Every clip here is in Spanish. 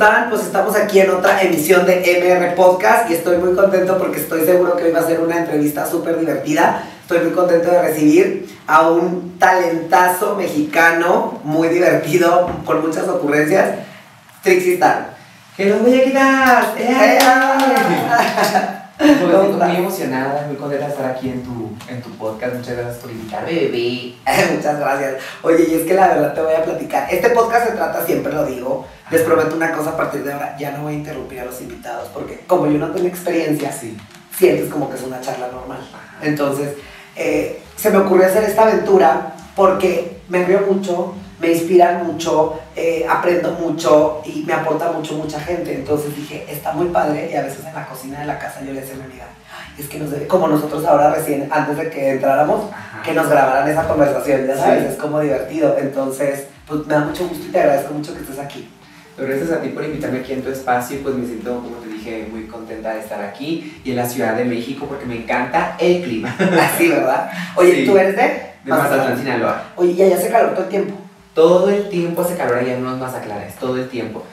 están? Pues estamos aquí en otra emisión de MR Podcast y estoy muy contento porque estoy seguro que hoy va a ser una entrevista súper divertida. Estoy muy contento de recibir a un talentazo mexicano muy divertido, con muchas ocurrencias, Trixie Star. ¡Que los muñequitas! ¡Eh! Pues, ¿Cómo estoy muy emocionada, muy contenta de estar aquí en tu, en tu podcast. Muchas gracias por invitarme, bebé. Muchas gracias. Oye, y es que la verdad te voy a platicar. Este podcast se trata, siempre lo digo, les prometo una cosa a partir de ahora, ya no voy a interrumpir a los invitados, porque como yo no tengo experiencia, Sí. sientes como que es una charla normal. Entonces, eh, se me ocurrió hacer esta aventura porque me río mucho, me inspiran mucho, eh, aprendo mucho y me aporta mucho mucha gente. Entonces dije, está muy padre y a veces en la cocina de la casa yo le decía a mi amiga, "Ay, es que nos debe, como nosotros ahora recién, antes de que entráramos, Ajá. que nos grabaran esa conversación, ya sabes, Sí. es como divertido. Entonces, pues me da mucho gusto y te agradezco mucho que estés aquí. Gracias a ti por invitarme aquí en tu espacio. Pues me siento, como te dije, muy contenta de estar aquí y en la Ciudad de México porque me encanta el clima. Así, ¿verdad? Oye, Sí. ¿tú eres de? De Mazatlán, Sinaloa. Oye, y allá hace calor todo el tiempo. Todo el tiempo hace calor allá en unos Mazaclanes, todo el tiempo.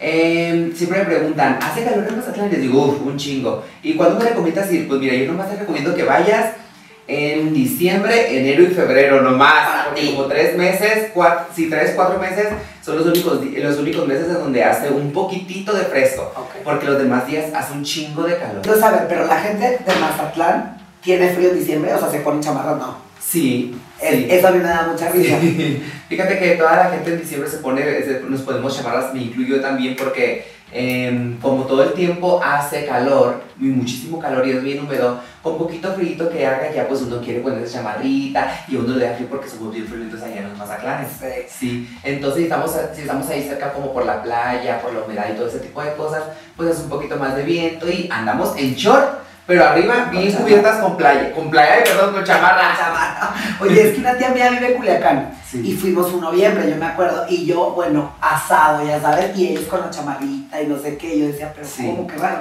Eh, siempre me preguntan, ¿hace calor en Mazatlán? Les digo, uff, un chingo. ¿Y cuándo me recomiendas ir? Pues mira, yo nomás te recomiendo que vayas en diciembre, enero y febrero nomás. Para Porque ti. como tres meses, cuatro, sí, tres, cuatro meses son los únicos, los únicos meses en donde hace un poquitito de fresco. Porque los demás días hace un chingo de calor. Quiero saber, pero la gente de Mazatlán tiene frío en diciembre, o sea, se ponen chamarras, no. Sí, sí. Eso a mí me da mucha risa. Sí. Fíjate que toda la gente en diciembre se pone, nos podemos llamarlas, me incluyo también porque em, como todo el tiempo hace calor, y muchísimo calor y es bien húmedo, con poquito frío que haga ya pues uno quiere ponerse chamarrita y uno le da frío porque somos bien friolitos allá en los Mazaclanes. Sí. Sí, entonces si estamos, si estamos ahí cerca como por la playa, por la humedad y todo ese tipo de cosas, pues es un poquito más de viento y andamos en short, pero arriba bien cubiertas con playa, con playa, perdón, con chamarra. Chamarra. Oye, es que una tía mía vive en Culiacán Sí. y fuimos un noviembre, yo me acuerdo, y yo, bueno, asado, ya sabes, y ellos con la chamarrita y no sé qué, y yo decía, pero Sí. ¿cómo? Qué raro.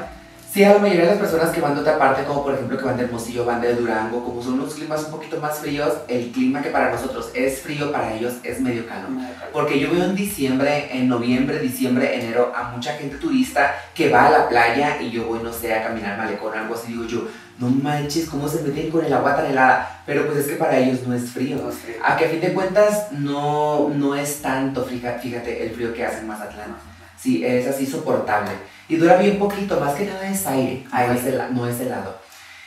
Sí, a la mayoría de las personas que van de otra parte, como por ejemplo que van de Hermosillo, van de Durango, como son unos climas un poquito más fríos, el clima que para nosotros es frío, para ellos es medio calor. Porque yo veo en diciembre, en noviembre, diciembre, enero a mucha gente turista que va a la playa y yo voy, no sé, a caminar malecón o algo así, digo yo, no manches, cómo se meten con el agua tan helada, pero pues es que para ellos no es frío. No sé. A que a fin de cuentas no, no es tanto, fíjate, el frío que hace en Mazatlán. Sí, es así soportable. Y dura bien poquito, más que nada es aire, no Aire. es, hela- no es helado.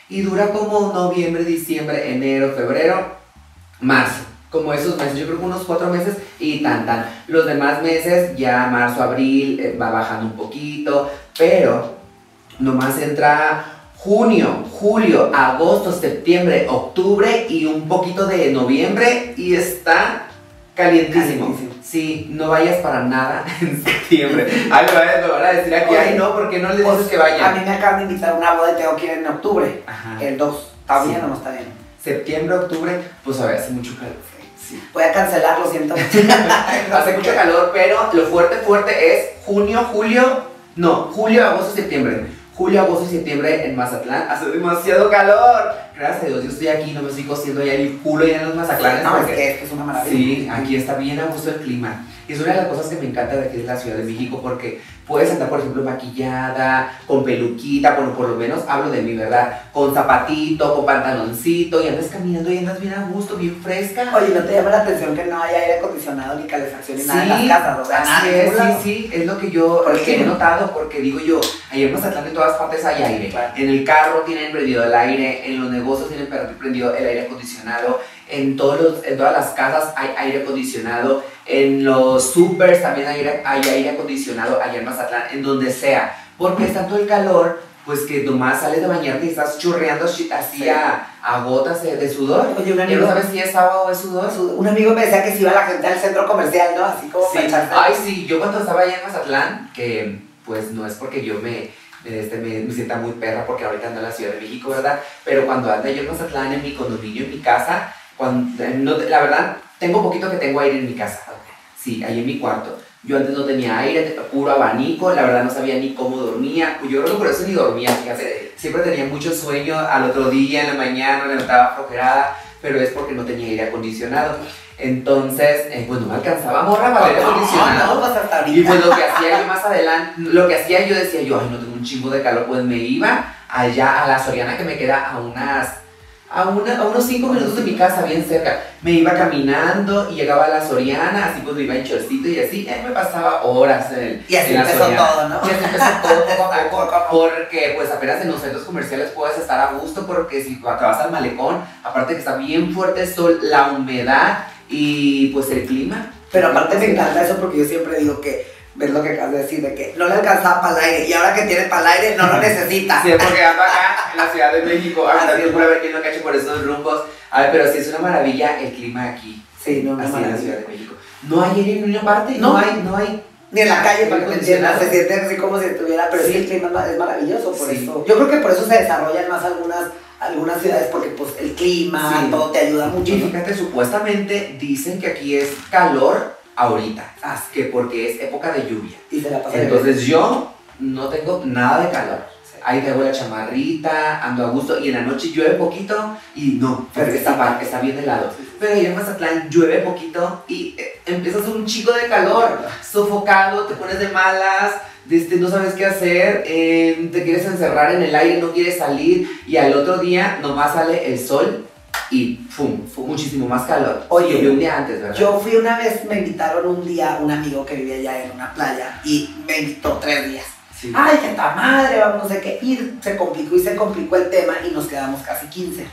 Y dura como noviembre, diciembre, enero, febrero, marzo. Como esos meses, yo creo que unos cuatro meses y tan tan. Los demás meses, ya marzo, abril, eh, va bajando un poquito, pero nomás entra junio, julio, agosto, septiembre, octubre y un poquito de noviembre y está calientísimo. Calientísimo. Sí, no vayas para nada en septiembre. Ay, me van a- a decir aquí, Oye, ay no, ¿por qué no les Pues, dices que A vayan? mí me acaban de invitar a una boda y tengo que ir en octubre, Ajá. el 2. ¿Está Sí. bien o no está bien? Septiembre, octubre, pues a ver, hace mucho calor. Sí. Voy a cancelar, lo siento. Hace mucho calor, pero lo fuerte, fuerte es junio, julio, no, julio, agosto, septiembre. Julio, agosto y septiembre en Mazatlán hace demasiado calor. Gracias a Dios, yo estoy aquí, no me estoy cosiendo ya el culo ya en los Mazatlanes. No, porque- que, es que es una maravilla. Sí, aquí está bien a gusto el clima. Y es una de las cosas que me encanta de aquí de la Ciudad de México porque puedes andar, por ejemplo, maquillada, con peluquita, bueno, por lo menos hablo de mí, ¿verdad? Con zapatito, con pantaloncito y andas caminando y andas bien a gusto, bien fresca. Oye, ¿no te llama la atención que no haya aire acondicionado ni calefacción ni nada en las casas? O sea, nada, así es, sí, sí, es lo que yo ¿Por que he notado, porque digo yo, ahí en Mazatlán en todas partes hay aire. Claro. En el carro tienen prendido el aire, en los negocios tienen prendido el aire acondicionado, en, todos los- en todas las casas hay aire acondicionado, en los supers también hay aire, hay aire acondicionado allá en Mazatlán, en donde sea, porque es tanto el calor, pues que nomás sales de bañarte y estás chorreando chi- así Sí. a, a gotas de, de sudor. Oye, un Ya amigo, no sabes si es agua o es sudor. un amigo me decía que si iba la gente al centro comercial, ¿no? Así como Sí. para. Ay, sí, yo cuando estaba allá en Mazatlán, que pues no es porque yo me, me, este, me, me sienta muy perra porque ahorita ando en la Ciudad de México, ¿verdad? Pero cuando ando yo en Mazatlán, en mi condominio, en mi casa, cuando, no- la verdad, tengo poquito que tengo aire en mi casa. Sí, ahí en mi cuarto. Yo antes no tenía aire, puro abanico, la verdad no sabía ni cómo dormía. Yo creo que por eso ni dormía, fíjate. Siempre tenía mucho sueño al otro día, en la mañana, me levantaba flojerada. pero es porque no tenía aire acondicionado. Entonces, eh, pues no me alcanzaba morra para aire acondicionado. No. Y pues lo que hacía yo más adelante, lo que hacía yo decía yo, ay, no tengo un chingo de calor, pues me iba allá a la Soriana que me queda a unas, a, una- a unos 5 minutos de mi casa, bien cerca. Me iba caminando y llegaba a la Soriana, así pues me iba en chorcito y así, eh, me pasaba horas en el Y así en empezó todo, ¿no? Y así empezó todo poco a Poco porque pues apenas en los centros comerciales puedes estar a gusto, porque si te vas al malecón, aparte que está bien fuerte el sol, la humedad y pues el clima. Pero aparte me encanta eso porque yo siempre digo que, ves lo que acabas de decir, de que no le alcanzaba para el aire y ahora que tiene para el aire no lo necesita. Sí, porque ando acá en la Ciudad de México, ahorita Así es. por ver quién no cache por esos rumbos. A ver, pero sí es una maravilla el clima aquí, Sí, no, no, así en la. Ciudad de México. No hay aire en ninguna parte, no, No. hay, no hay. Ni en la calle, para que me entiendas, se siente así como si estuviera, pero Sí. el clima es ma- es maravilloso, por Sí. eso. Yo creo que por eso se desarrollan más algunas, algunas ciudades, porque pues el clima, Sí. todo te ayuda mucho. Y ¿no? fíjate, supuestamente dicen que aquí es calor ahorita, Ah, que porque es época de lluvia. Y se la pasa Entonces yo no tengo nada de calor. Ahí traigo la chamarrita, ando a gusto y en la noche llueve poquito y no, porque está, bien helado. Pero ahí en Mazatlán llueve poquito y eh, empiezas un chico de calor, sofocado, te pones de malas, este, no sabes qué hacer, eh, te quieres encerrar en el aire, no quieres salir y al otro día nomás sale el sol y ¡pum! muchísimo más calor. Oye, Llovió un día antes, ¿verdad? Yo fui una vez, me invitaron un día, un amigo que vivía allá en una playa y me invitó tres días. Sí. Ay, que ta madre, vamos, no sé qué. Y se complicó y se complicó el tema y nos quedamos casi 15.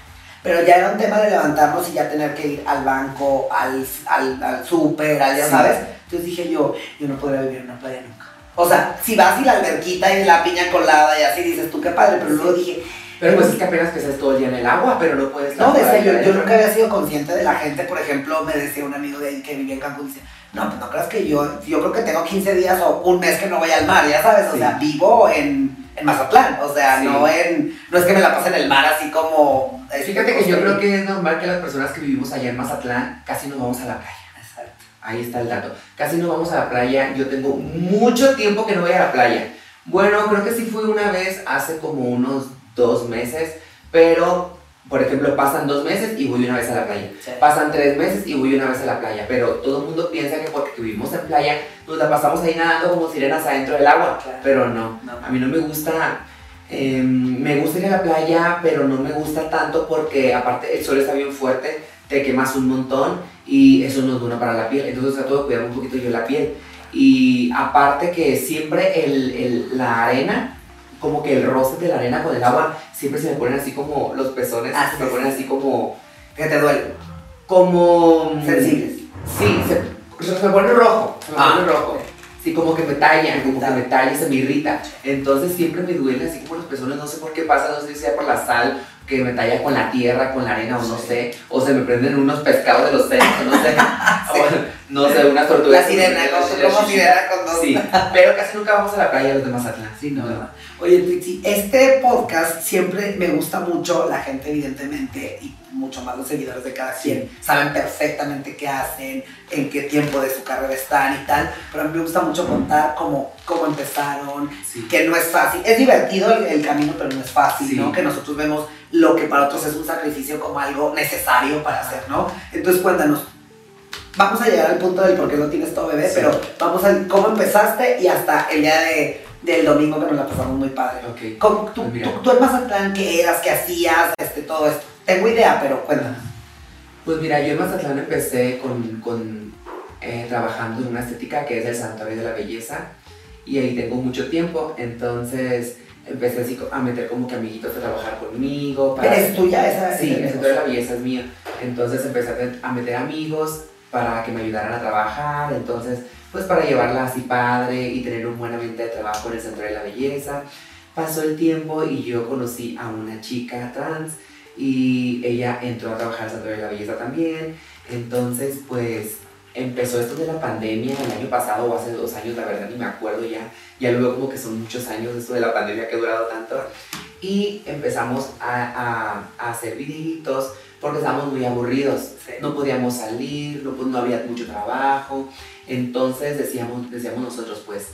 Pero ya era un tema de levantarnos y ya tener que ir al banco, al, al, al súper, al, ya Sí. sabes. Entonces dije yo, yo no podría vivir en una playa nunca. O sea, si vas y la alberquita y la piña colada y así dices tú qué padre, pero luego dije, Pero pues es que apenas estás todo el día en el agua, pero no puedes... no, yo, yo nunca había sido consciente de la gente, por ejemplo, me decía un amigo de ahí que vivía en Cancún, dice, no, pues no creas que yo, yo creo que tengo 15 días o un mes que no voy al mar, ya sabes, o Sí. sea, vivo en, en Mazatlán, o sea, Sí. no en, no es que me la pase en el mar así como... Fíjate que yo creo que es normal que las personas que vivimos allá en Mazatlán casi no vamos a la playa. Exacto. Ahí está el dato. Casi no vamos a la playa. Yo tengo mucho tiempo que no voy a la playa. Bueno, creo que sí fui una vez hace como unos dos meses, pero, por ejemplo, pasan dos meses y voy una vez a la playa. Sí. Pasan tres meses y voy una vez a la playa, pero todo el mundo piensa que porque vivimos en playa nos la pasamos ahí nadando como sirenas adentro del agua, Claro. pero no. No. A mí no me gusta, eh, me gusta ir a la playa, pero no me gusta tanto porque aparte el sol está bien fuerte, te quemas un montón y eso no es bueno para la piel, entonces trato de cuidar un poquito yo la piel. Y aparte que siempre el, el- la arena, como que el roce de la arena con el agua, siempre se me ponen así como los pezones, Ah, se me ponen sí. así como, Que te duele. como... mm, Sensibles. Sí, se, se me pone rojo, se me Ah. pone rojo. Sí, como que me tallan, como que me talla, se me irrita. Entonces siempre me duele así como los pezones, no sé por qué pasa, no sé si sea por la sal, que me talla con la tierra, con la arena, o no sé. O se me prenden unos pescados de los senos, no sé. no sé, unas tortugas. La sirena, como, sirena con dos. Sí, pero casi nunca vamos a la playa los de Mazatlán. Sí, no, ¿verdad? Oye, Trixie, este podcast siempre me gusta mucho, la gente evidentemente, y mucho más los seguidores de cada quien, saben perfectamente qué hacen, en qué tiempo de su carrera están y tal, pero a mí me gusta mucho contar cómo, cómo empezaron, Sí. que no es fácil, es divertido el, el camino, pero no es fácil, Sí. ¿no? Que nosotros vemos lo que para otros es un sacrificio como algo necesario para hacer, ¿no? Entonces cuéntanos, vamos a llegar al punto del por qué no tienes todo bebé, Sí. pero vamos a cómo empezaste y hasta el día de, del domingo que nos la pasamos muy padre. Ok. ¿Cómo- tú, Pues tú, tú en Mazatlán, ¿qué eras? ¿Qué hacías? Este, todo esto. Tengo idea, pero cuéntanos. Pues mira, yo en Mazatlán empecé con, con, eh, trabajando en una estética que es el Santuario de la Belleza y ahí tengo mucho tiempo, entonces empecé así a meter como que amiguitos a trabajar conmigo. Pero es tuya esa Sí, el? Santuario de la Belleza es mío, entonces empecé a meter amigos para que me ayudaran a trabajar, entonces pues para llevarla así padre y tener un buen ambiente de trabajo en el Santuario de la Belleza. Pasó el tiempo y yo conocí a una chica trans y ella entró a trabajar al Santuario de la Belleza también. Entonces, pues empezó esto de la pandemia el año pasado o hace dos años, la verdad ni me acuerdo ya. Ya veo como que son muchos años esto de la pandemia que ha durado tanto. Y empezamos a, a, a hacer videitos porque estábamos muy aburridos. Sí. No podíamos salir, no, pues, no había mucho trabajo. Entonces decíamos, decíamos nosotros, pues,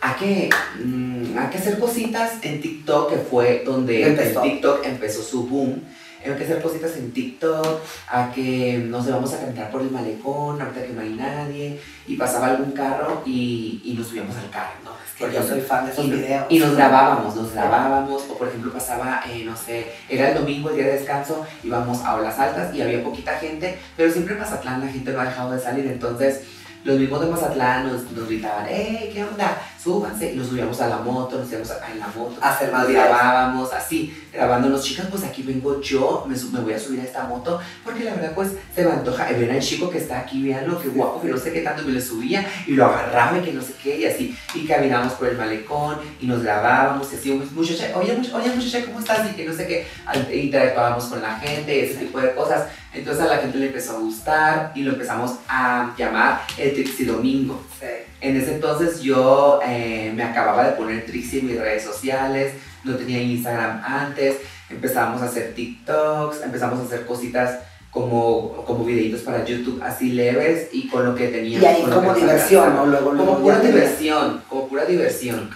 hay que, mm, hay que hacer cositas en TikTok, que fue donde Empezó. TikTok empezó su boom. Hay que hacer cositas en TikTok, a que nos vamos a cantar por el malecón, ahorita que no hay nadie, y pasaba algún carro y, y nos subíamos al carro, ¿no? Es que yo soy fan de esos y, videos. Y nos grabábamos, nos grabábamos, o por ejemplo pasaba, eh, no sé, era el domingo, el día de descanso, íbamos a Olas Altas y había poquita gente, pero siempre en Mazatlán la gente no ha dejado de salir, entonces los mismos de Mazatlán nos, nos gritaban, ¡eh, qué onda! Súbanse. Y nos subíamos a la moto, nos íbamos acá en la moto. A hacer más grabábamos así, grabándonos. Chicas, pues aquí vengo yo, me, me voy a subir a esta moto, porque la verdad, pues se me antoja. Eh, Ven al chico que está aquí, veanlo, qué guapo, que no sé qué tanto. Me lo subía y lo agarraba y que no sé qué, y así. Y caminábamos por el malecón y nos grabábamos y así, muchacha, oye, much- oye, muchacha, ¿cómo estás? Y que no sé qué. Al- Interactuábamos con la gente, ese tipo de cosas. Entonces a la gente le empezó a gustar y lo empezamos a llamar el Trixie Domingo. Sí. En ese entonces yo eh, me acababa de poner Trixie en mis redes sociales, no tenía Instagram antes, empezamos a hacer TikToks, empezamos a hacer cositas como, como videitos para YouTube así leves y con lo que teníamos. Y ahí con como diversión. ¿no? Luego, luego Como pura diversión, como pura diversión.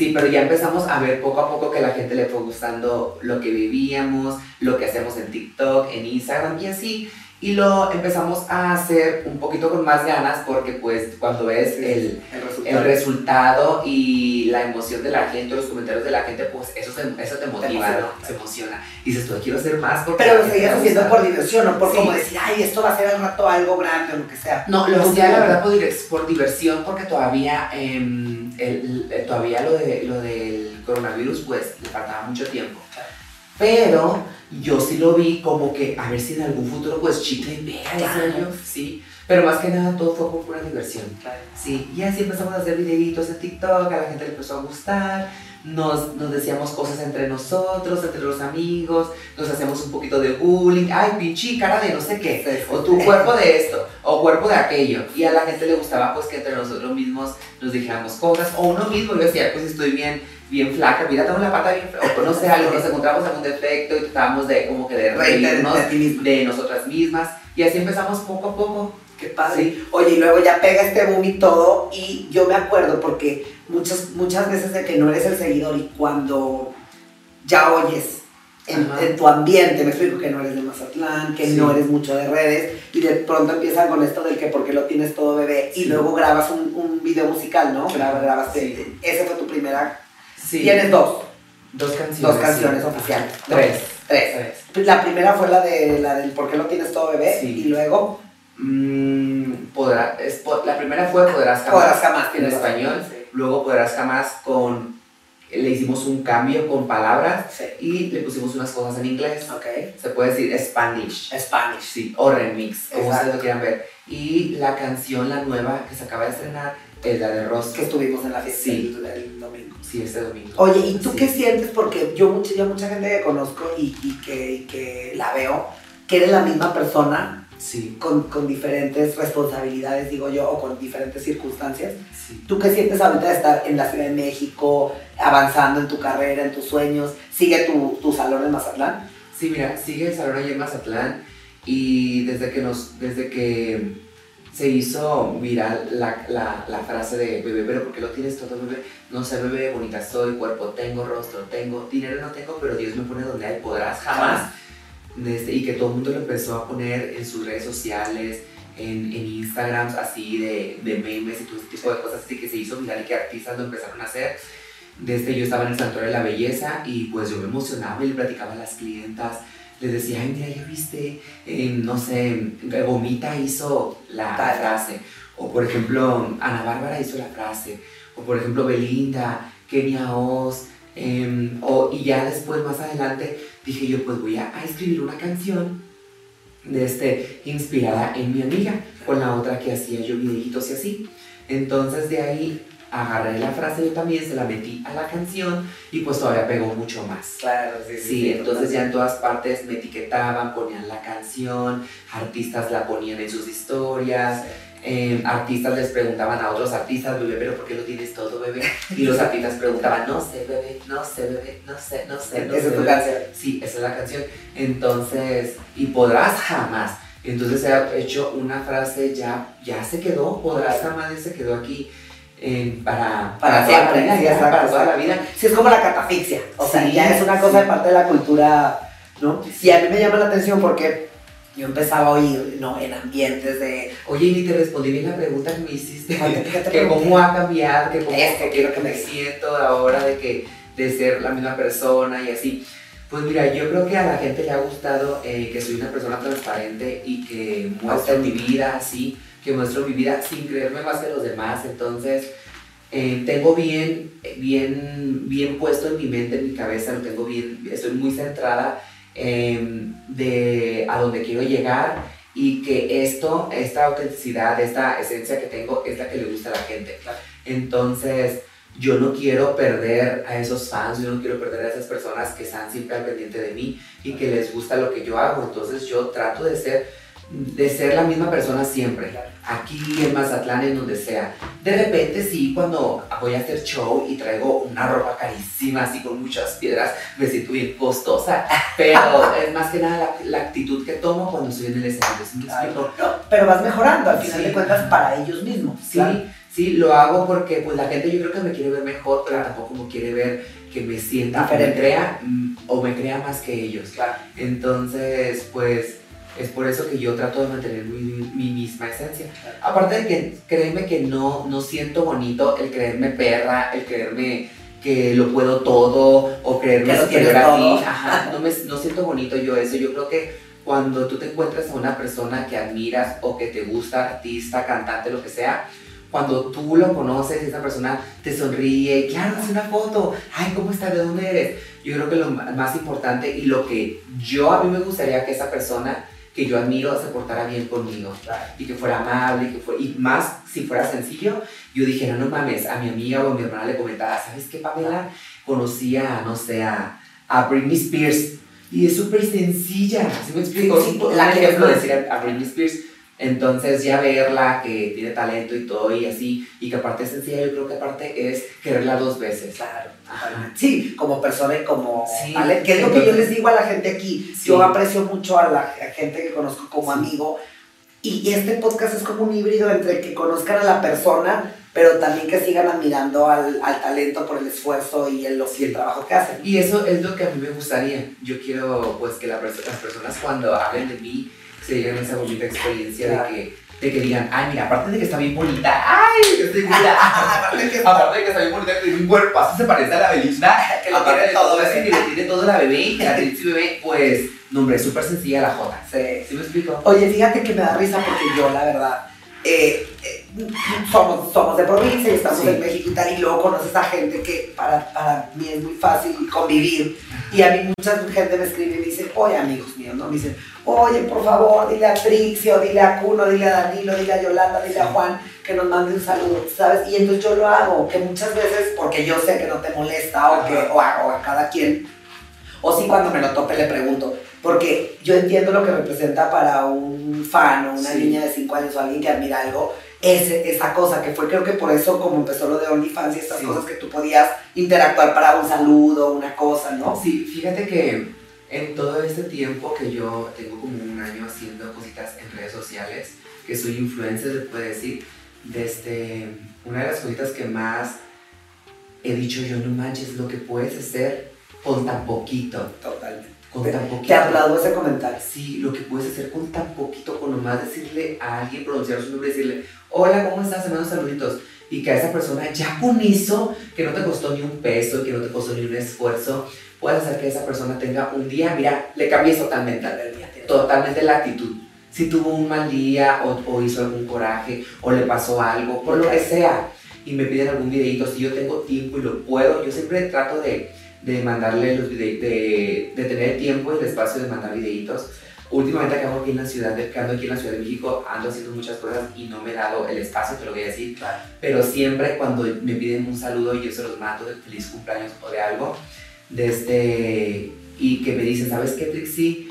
Sí, pero ya empezamos a ver poco a poco que la gente le fue gustando lo que vivíamos, lo que hacemos en TikTok, en Instagram y así. Y lo empezamos a hacer un poquito con más ganas porque pues cuando ves Sí, el, el resultado. el resultado y la emoción de la gente, los comentarios de la gente, pues eso, se- eso te motiva, emociona. ¿no? Se emociona. Y dices, tú quiero hacer más porque... Pero lo seguías haciendo gusta". por diversión, no por Sí. como decir, ay, esto va a ser al rato algo grande o lo que sea. No, lo hacía la verdad por, por diversión porque todavía, em, el- todavía lo, de, lo del coronavirus pues le faltaba mucho tiempo. Pero yo sí lo vi como que a ver si en algún futuro pues chicle y pega, yo, sí. Pero más que nada todo fue por pura diversión. Sí, y así empezamos a hacer videitos en TikTok, a la gente le empezó a gustar, nos, nos decíamos cosas entre nosotros, entre los amigos, nos hacíamos un poquito de bullying, ay, pinche cara de no sé qué, Sí, sí. o tu cuerpo de esto, o cuerpo de aquello, y a la gente le gustaba pues que entre nosotros mismos nos dijéramos cosas, o uno mismo, yo decía, pues estoy bien, bien flaca, mira, tengo la pata bien flaca, o no sé, algo, nos encontramos algún defecto y tratábamos de como que de reírnos de nosotras mismas, y así empezamos poco a poco. Qué padre. Oye, y luego ya pega este boom y todo, y yo me acuerdo porque muchas, muchas veces de que no eres el seguidor y cuando ya oyes en, en tu ambiente, me explico que no eres de Mazatlán, que Sí. no eres mucho de redes, y de pronto empiezan con esto del que porque lo tienes todo bebé, y Sí. luego grabas un, un video musical, ¿no? Grabas, grabaste, Sí. ese fue tu primera. Sí. Tienes dos, Dos canciones. dos canciones sí. oficiales. ¿no? Tres. Tres. Tres. La primera fue la de la del por qué lo tienes todo bebé, Sí. y luego Mm, podrá, es la primera fue Podrás Jamás, Podrás jamás en español. sí. Luego Podrás Jamás con. Le hicimos un cambio con palabras y le pusimos unas cosas en inglés. Ok. Se puede decir Spanish. Spanish. Sí, o remix, como ustedes lo quieran ver. Y la canción, la nueva que se acaba de estrenar, es la de Ross. que estuvimos en la fiesta Sí. el, el domingo. Sí, este domingo. Oye, ¿y tú Sí. qué sientes? Porque yo, mucha, yo mucha gente que conozco y, y que, y que la veo, que eres la misma persona Sí, con, con diferentes responsabilidades, digo yo, o con diferentes circunstancias. sí. ¿Tú qué sientes ahorita de estar en la Ciudad de México, avanzando en tu carrera, en tus sueños? ¿Sigue tu, tu salón en Mazatlán? Sí, mira, sigue el salón allá en Mazatlán y desde que nos, desde que se hizo viral la, la, la frase de bebé, pero ¿por qué lo tienes todo bebé? No sé, bebé, bonita soy, cuerpo tengo, rostro tengo, dinero no tengo, pero Dios me pone donde hay, podrás jamás. Desde, y que todo el mundo lo empezó a poner en sus redes sociales, en, en Instagram, así de, de memes y todo ese tipo de cosas, así que se hizo viral y que artistas lo empezaron a hacer. Desde yo estaba en el Santuario de la Belleza y pues yo me emocionaba y le platicaba a las clientas, les decía, ay, mira, ya viste, Eh, no sé, Gomita hizo la Tal. frase, o por ejemplo, Ana Bárbara hizo la frase, o por ejemplo, Belinda, Kenia Oz, em, o, y ya después, más adelante, dije yo, pues voy a, a escribir una canción de este, inspirada en mi amiga, con la otra que hacía yo videitos y así. Entonces de ahí agarré la frase yo también, se la metí a la canción y pues todavía pegó mucho más. Claro, Sí, entonces ya en todas partes me etiquetaban, ponían la canción, artistas la ponían en sus historias, eh, artistas les preguntaban a otros artistas, bebé, pero ¿por qué lo tienes todo, bebé? Y los artistas preguntaban, no sé, bebé, no sé, bebé, no sé, no sé, no Esa sé. es tu bebé". canción. Sí, esa es la canción. Entonces, y podrás jamás. Entonces se ha hecho una frase ya, ya se quedó, podrás jamás, ya se quedó aquí eh, para, Para toda la siempre, vida, sí, ya, exacto, para toda la vida. Sí, es como la catafixia. O sea, Sí, ya es una cosa de parte de la cultura ¿no? Y a mí me llama la atención porque yo empezaba a oír, ¿no? En ambientes de... Oye, y ni te respondí bien la pregunta que me hiciste, que cómo ha cambiado, que cómo quiero que me siento ahora de que de ser la misma persona y así. Pues mira, yo creo que a la gente le ha gustado eh, que soy una persona transparente y que muestro mi vida así, que muestro mi vida sin creerme más que los demás. Entonces, eh, tengo bien, bien, bien puesto en mi mente, en mi cabeza, lo tengo bien, estoy muy centrada em, de a donde quiero llegar y que esto, esta autenticidad, esta esencia que tengo es la que le gusta a la gente. Entonces, yo no quiero perder a esos fans, yo no quiero perder a esas personas que están siempre al pendiente de mí y que les gusta lo que yo hago. Entonces, yo trato de ser, de ser la misma persona siempre, aquí en Mazatlán, en donde sea. De repente, sí, cuando voy a hacer show y traigo una ropa carísima, así con muchas piedras, me siento bien costosa, pero es más que nada la, la actitud que tomo cuando estoy en el escenario. ¿sí explico? No, pero vas mejorando, al final Sí. de cuentas, para ellos mismos. Sí, claro. sí, lo hago porque pues la gente yo creo que me quiere ver mejor, pero tampoco me quiere ver que me sienta o me Diferente. crea mm, o me crea más que ellos. Claro. Entonces, pues es por eso que yo trato de mantener mi, mi misma esencia. Aparte de que créeme que no, no siento bonito el creerme perra, el creerme que lo puedo todo o creerme superior a ti. Ajá, no, me, no siento bonito yo eso. Yo creo que cuando tú te encuentras a una persona que admiras o que te gusta, artista, cantante, lo que sea, cuando tú lo conoces y esa persona te sonríe, claro, hace una foto, ay, ¿cómo estás? ¿De dónde eres? Yo creo que lo más importante y lo que yo a mí me gustaría que esa persona que yo admiro se portara bien conmigo. Y que fuera amable y que fuera, y más si fuera sencillo, yo dijera, no mames, a mi amiga o a mi hermana le comentaba, ¿sabes qué, Pamela? Conocí a, no sé, a, a Britney Spears y es súper sencilla, ¿sí me explico? Sí, la que ejemplo decir a, a Britney Spears, entonces ya verla que tiene talento y todo y así, y que aparte es sencilla, yo creo que aparte es quererla dos veces. Claro. Ajá. Sí, como persona y como Sí, ¿vale? que es lo que yo les digo a la gente aquí. Sí. Yo aprecio mucho a la gente que conozco como Sí. amigo y este podcast es como un híbrido entre que conozcan a la persona, pero también que sigan admirando al, al talento por el esfuerzo y el, y el trabajo que hacen. Y eso es lo que a mí me gustaría. Yo quiero pues que la las personas cuando hablen de mí se lleven esa bonita experiencia Claro. de, que, de que digan, ay, mira, aparte de que está bien bonita, ay, que estoy bonita. Aparte que- aparte de que está bien bonita, que tiene un cuerpazo, se parece a la Belinda. Que lo tiene de todo, bebé. que le tiene todo la bebé, y que la Trixie bebé, pues, no, hombre, es súper sencilla la jota. Sí. ¿Sí me explico? Oye, fíjate que me da risa porque yo, la verdad, eh, eh, somos, somos de provincia y estamos Sí. en México y tal, y luego conoces a gente que para, para mí es muy fácil convivir. Y a mí mucha gente me escribe y me dice, oye, amigos míos, ¿no? Me dicen, oye, por favor, dile a Trixie, o dile a Cuno, dile a Danilo, dile a Yolanda, dile a Juan, que nos mande un saludo, ¿sabes? Y entonces yo lo hago, que muchas veces, porque yo sé que no te molesta o, que, o, a, o a cada quien, o sí cuando me lo tope le pregunto, porque yo entiendo lo que representa para un fan o una Sí. niña de 5 años o alguien que admira algo, ese, esa cosa, que fue creo que por eso como empezó lo de OnlyFans y estas Sí. cosas que tú podías interactuar para un saludo, una cosa, ¿no? Sí, fíjate que en todo este tiempo que yo tengo como un año haciendo cositas en redes sociales, que soy influencer, se puede decir, desde una de las cositas que más he dicho yo, no manches, lo que puedes hacer con tan poquito, Totalmente. Con Te- tan poquito. Te aplaudo ese comentario. Sí, lo que puedes hacer con tan poquito, con nomás decirle a alguien, pronunciar su nombre, decirle, hola, ¿cómo estás? Te mando saluditos. Y que a esa persona ya con eso, que no te costó ni un peso, que no te costó ni un esfuerzo, puedas hacer que esa persona tenga un día, mira, le cambies totalmente, totalmente la actitud. Si tuvo un mal día o, o hizo algún coraje o le pasó algo, por lo que sea, y me piden algún videito, si yo tengo tiempo y lo puedo, yo siempre trato de, de mandarle los videitos, de, de tener el tiempo y el espacio de mandar videitos. Últimamente acabo aquí en la ciudad, de, ando aquí en la Ciudad de México, ando haciendo muchas cosas y no me he dado el espacio, te lo voy a decir, pero siempre cuando me piden un saludo y yo se los mando de feliz cumpleaños o de algo, desde, y que me dicen, ¿sabes qué, Trixie?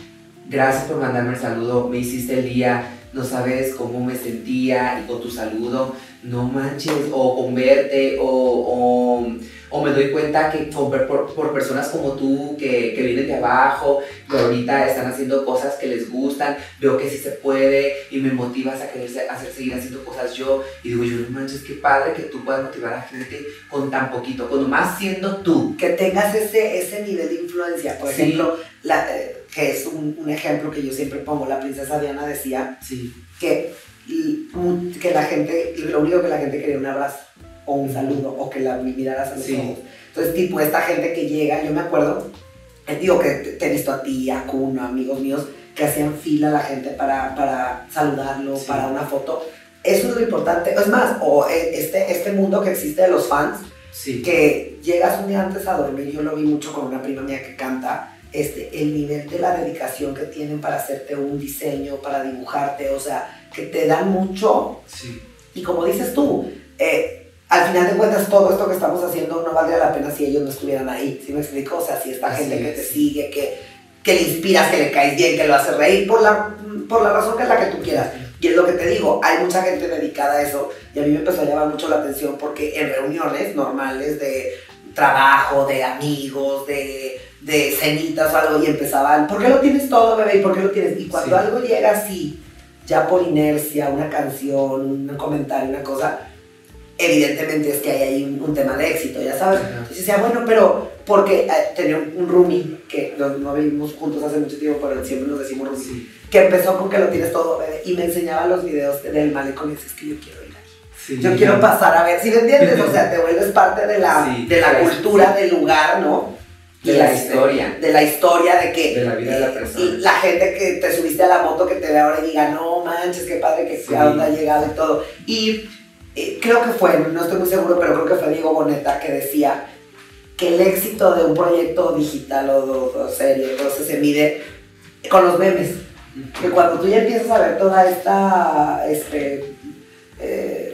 Gracias por mandarme el saludo, me hiciste el día, no sabes cómo me sentía y con tu saludo, no manches, o con verte, o, o, o me doy cuenta que por, por, por personas como tú que, que vienen de abajo, que ahorita están haciendo cosas que les gustan, veo que sí se puede y me motivas a querer hacer, seguir haciendo cosas yo y digo yo, no manches, qué padre que tú puedas motivar a la gente con tan poquito, con más siendo tú. Que tengas ese, ese nivel de influencia. Por Sí. ejemplo, la, eh, que es un, un ejemplo que yo siempre pongo, la princesa Diana decía Sí. que, y que la gente, lo único que la gente quería un abrazo o un saludo o que la miraras a los Sí. ojos. Entonces, tipo, esta gente que llega, yo me acuerdo, eh, digo que te, te he visto a ti, a Kuno, amigos míos, que hacían fila la gente para, para saludarlo, Sí. para una foto. Eso es lo importante. Es más, o eh, este, este mundo que existe de los fans, Sí. que llegas un día antes a dormir, yo lo vi mucho con una prima mía que canta, este, el nivel de la dedicación que tienen para hacerte un diseño, para dibujarte, o sea, que te dan mucho Sí. y como dices tú, eh, al final de cuentas todo esto que estamos haciendo no valdría la pena si ellos no estuvieran ahí, ¿sí me explico? O sea, si esta gente que te sigue, que, que le inspiras, que le caes bien, que lo hace reír, por la, por la razón que es la que tú quieras. Y es lo que te digo, hay mucha gente dedicada a eso y a mí me empezó a llamar mucho la atención porque en reuniones normales de trabajo, de amigos, de, de cenitas o algo y empezaban, ¿por qué lo tienes todo, bebé? ¿Y por qué lo tienes? Y cuando Sí. algo llega así, ya por inercia, una canción, un comentario, una cosa, evidentemente es que hay ahí un, un tema de éxito, ya sabes. Ajá. Entonces decía, bueno, pero porque eh, tenía un, roomie que no, no vivimos juntos hace mucho tiempo, pero siempre nos decimos roomie, Sí. que empezó con que lo tienes todo, bebé, y me enseñaba los videos del malecón y dices, es que yo quiero ir ahí. Sí. Yo quiero pasar a ver, si me entiendes? O sea, te vuelves parte de la, Sí, de la cultura sí. del lugar, ¿no? De la este, historia. De la historia, de que De la vida de la persona. y la gente que te subiste a la moto que te ve ahora y diga, no manches, qué padre que Sí. a dónde ha llegado y todo. Y eh, creo que fue, no estoy muy seguro, pero creo que fue Diego Boneta que decía que el éxito de un proyecto digital o, o- o serie, entonces se mide con los memes. Que cuando tú ya empiezas a ver toda esta este, eh,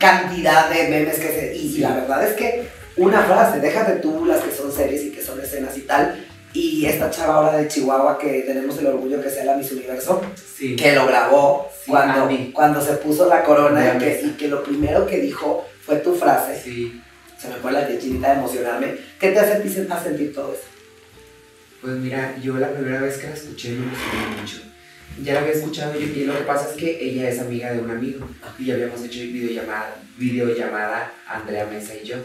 cantidad de memes que se... Y, la verdad es que una frase, déjate tú las que son series y que son escenas y tal, y esta chava ahora de Chihuahua que tenemos el orgullo que sea la Miss Universo, Sí. que lo grabó Sí, cuando, cuando se puso la corona y que, mesa. y que lo primero que dijo fue tu frase. Sí. Se me fue la chinita de emocionarme. ¿Qué te hace a ti sen- a sentir todo eso? Pues mira, yo la primera vez que la escuché me emocionó mucho. Ya la había escuchado y lo que pasa es que ella es amiga de un amigo y ya habíamos hecho videollamada, videollamada Andrea Mesa y yo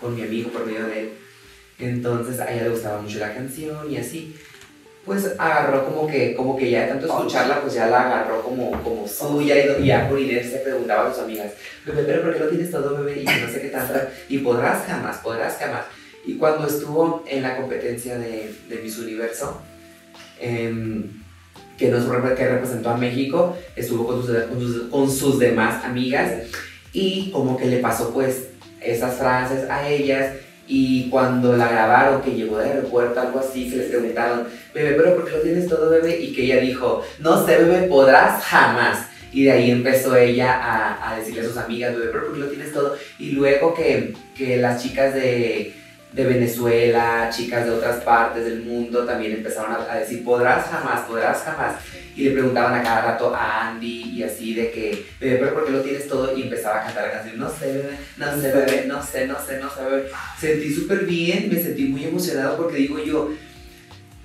con mi amigo por medio de él. Entonces a ella le gustaba mucho la canción y así. Pues agarró como que, como que ya de tanto escucharla, pues ya la agarró como, como suya y, y ya por inercia preguntaba a sus amigas, bebé, pero ¿por qué lo tienes todo, bebé? Y no sé qué tanto. Y podrás jamás, podrás jamás. Y cuando estuvo en la competencia de, de Miss Universo, em, que, nos, que representó a México, estuvo con sus, con sus- demás amigas y como que le pasó pues esas frases a ellas y cuando la grabaron que llegó del aeropuerto algo así que les preguntaron bebé pero ¿por qué lo tienes todo bebé? y que ella dijo no sé bebé podrás jamás y de ahí empezó ella a, a decirle a sus amigas bebé pero ¿por qué lo tienes todo? y luego que, que las chicas de de Venezuela, chicas de otras partes del mundo también empezaron a, a decir podrás jamás, podrás jamás. Y le preguntaban a cada rato a Andy y así de que, bebé, pero ¿por qué lo tienes todo? Y empezaba a cantar la canción, no sé, bebé, no sé, bebé, no sé, no sé, no sé, bebé. Sentí súper bien, me sentí muy emocionado porque digo yo,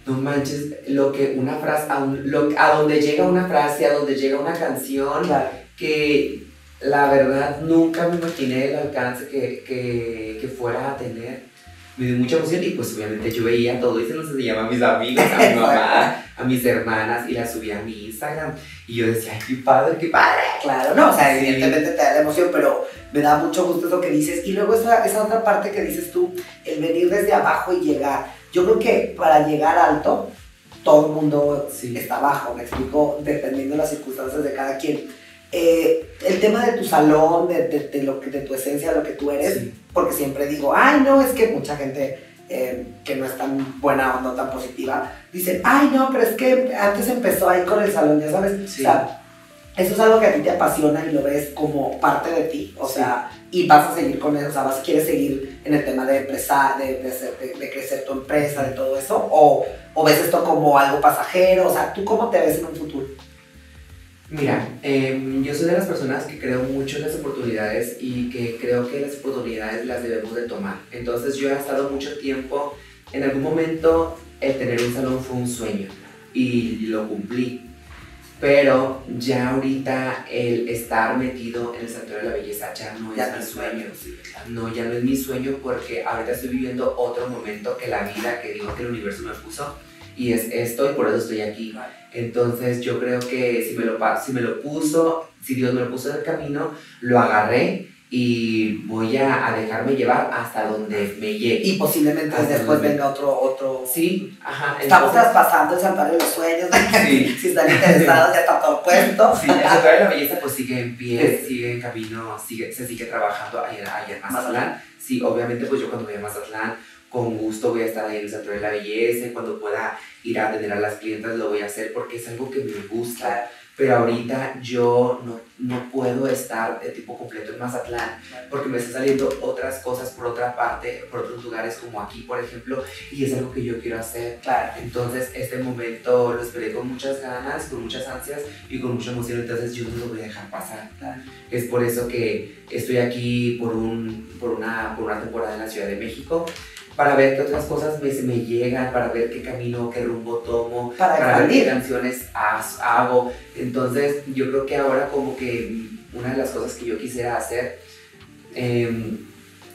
no manches, lo que una frase, a, un- lo- a donde llega una frase, a donde llega una canción, Claro. que la verdad nunca me imaginé el alcance que, que, que fuera a tener. Me dio mucha emoción y pues obviamente yo veía todo y se los enseñaba a mis amigos, a mi mamá, a mis hermanas y las subía a mi Instagram. Y yo decía, ay, qué padre, qué padre. Claro, no, o sea, Sí. evidentemente te da la emoción, pero me da mucho gusto eso que dices. Y luego esa, esa otra parte que dices tú, el venir desde abajo y llegar. Yo creo que para llegar alto, todo el mundo Sí. está abajo, me explico, dependiendo de las circunstancias de cada quien. Eh, el tema de tu salón, de, de- de lo que, de tu esencia, lo que tú eres, Sí. porque siempre digo, ay, no, es que mucha gente eh, que no es tan buena o no tan positiva, dicen, ay, no, pero es que antes empezó ahí con el salón, ya sabes. Sí. O sea, eso es algo que a ti te apasiona y lo ves como parte de ti, o Sí. sea, y vas a seguir con eso, o sea, vas, quieres seguir en el tema de empresa, de, de, de- de crecer tu empresa, de todo eso, o, o ves esto como algo pasajero, o sea, ¿tú cómo te ves en un futuro? Mira, em, yo soy de las personas que creo mucho en las oportunidades y que creo que las oportunidades las debemos de tomar. Entonces yo he estado mucho tiempo, en algún momento el tener un salón fue un sueño y lo cumplí. Pero ya ahorita el estar metido en el santuario de la belleza ya no Ya es mi sueño. No, ya no es mi sueño porque ahorita estoy viviendo otro momento que la vida, que digo que el universo me puso. Y es esto y por eso estoy aquí. Entonces yo creo que si me lo, si me lo puso, si Dios me lo puso en el camino, lo agarré y voy a, dejarme llevar hasta donde me llegue. Y posiblemente después venga otro, otro... Sí, ajá. Estamos traspasando el santuario de los sueños, sí. si están interesados ya está todo puesto. Sí, el santuario de la belleza pues sigue en pie, sigue en camino, sigue, se sigue trabajando ahí, en Mazatlán. Sí, obviamente pues yo cuando voy a Mazatlán con gusto voy a estar ahí en el santuario de la belleza y cuando pueda ir a atender a las clientas lo voy a hacer porque es algo que me gusta. Pero ahorita yo no, no puedo estar de tipo completo en Mazatlán porque me están saliendo otras cosas por otra parte, por otros lugares como aquí, por ejemplo, y es algo que yo quiero hacer. Entonces, este momento lo esperé con muchas ganas, con muchas ansias y con mucha emoción, entonces yo no lo voy a dejar pasar. Es por eso que estoy aquí por, un, por, una, por una temporada en la Ciudad de México para ver qué otras cosas me, me llegan, para ver qué camino, qué rumbo tomo, para, ver qué canciones hago. Entonces, yo creo que ahora como que una de las cosas que yo quisiera hacer em,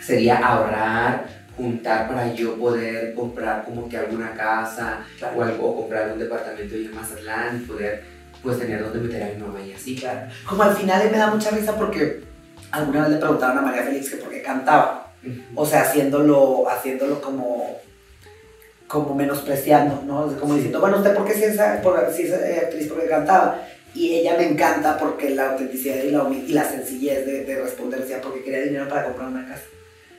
sería ahorrar, juntar para yo poder comprar como que alguna casa o algo, o comprar un departamento en Mazatlán y poder pues tener donde meter a mi mamá y así. Claro. Como al final me da mucha risa porque alguna vez le preguntaron a María Félix que por qué cantaba. O sea, haciéndolo, haciéndolo como, como menospreciando, ¿no? Como diciendo, bueno, ¿usted por qué si es, por, si es eh, actriz porque cantaba? Y ella me encanta porque la autenticidad y la, y la sencillez de, de responder, decía, porque quería dinero para comprar una casa.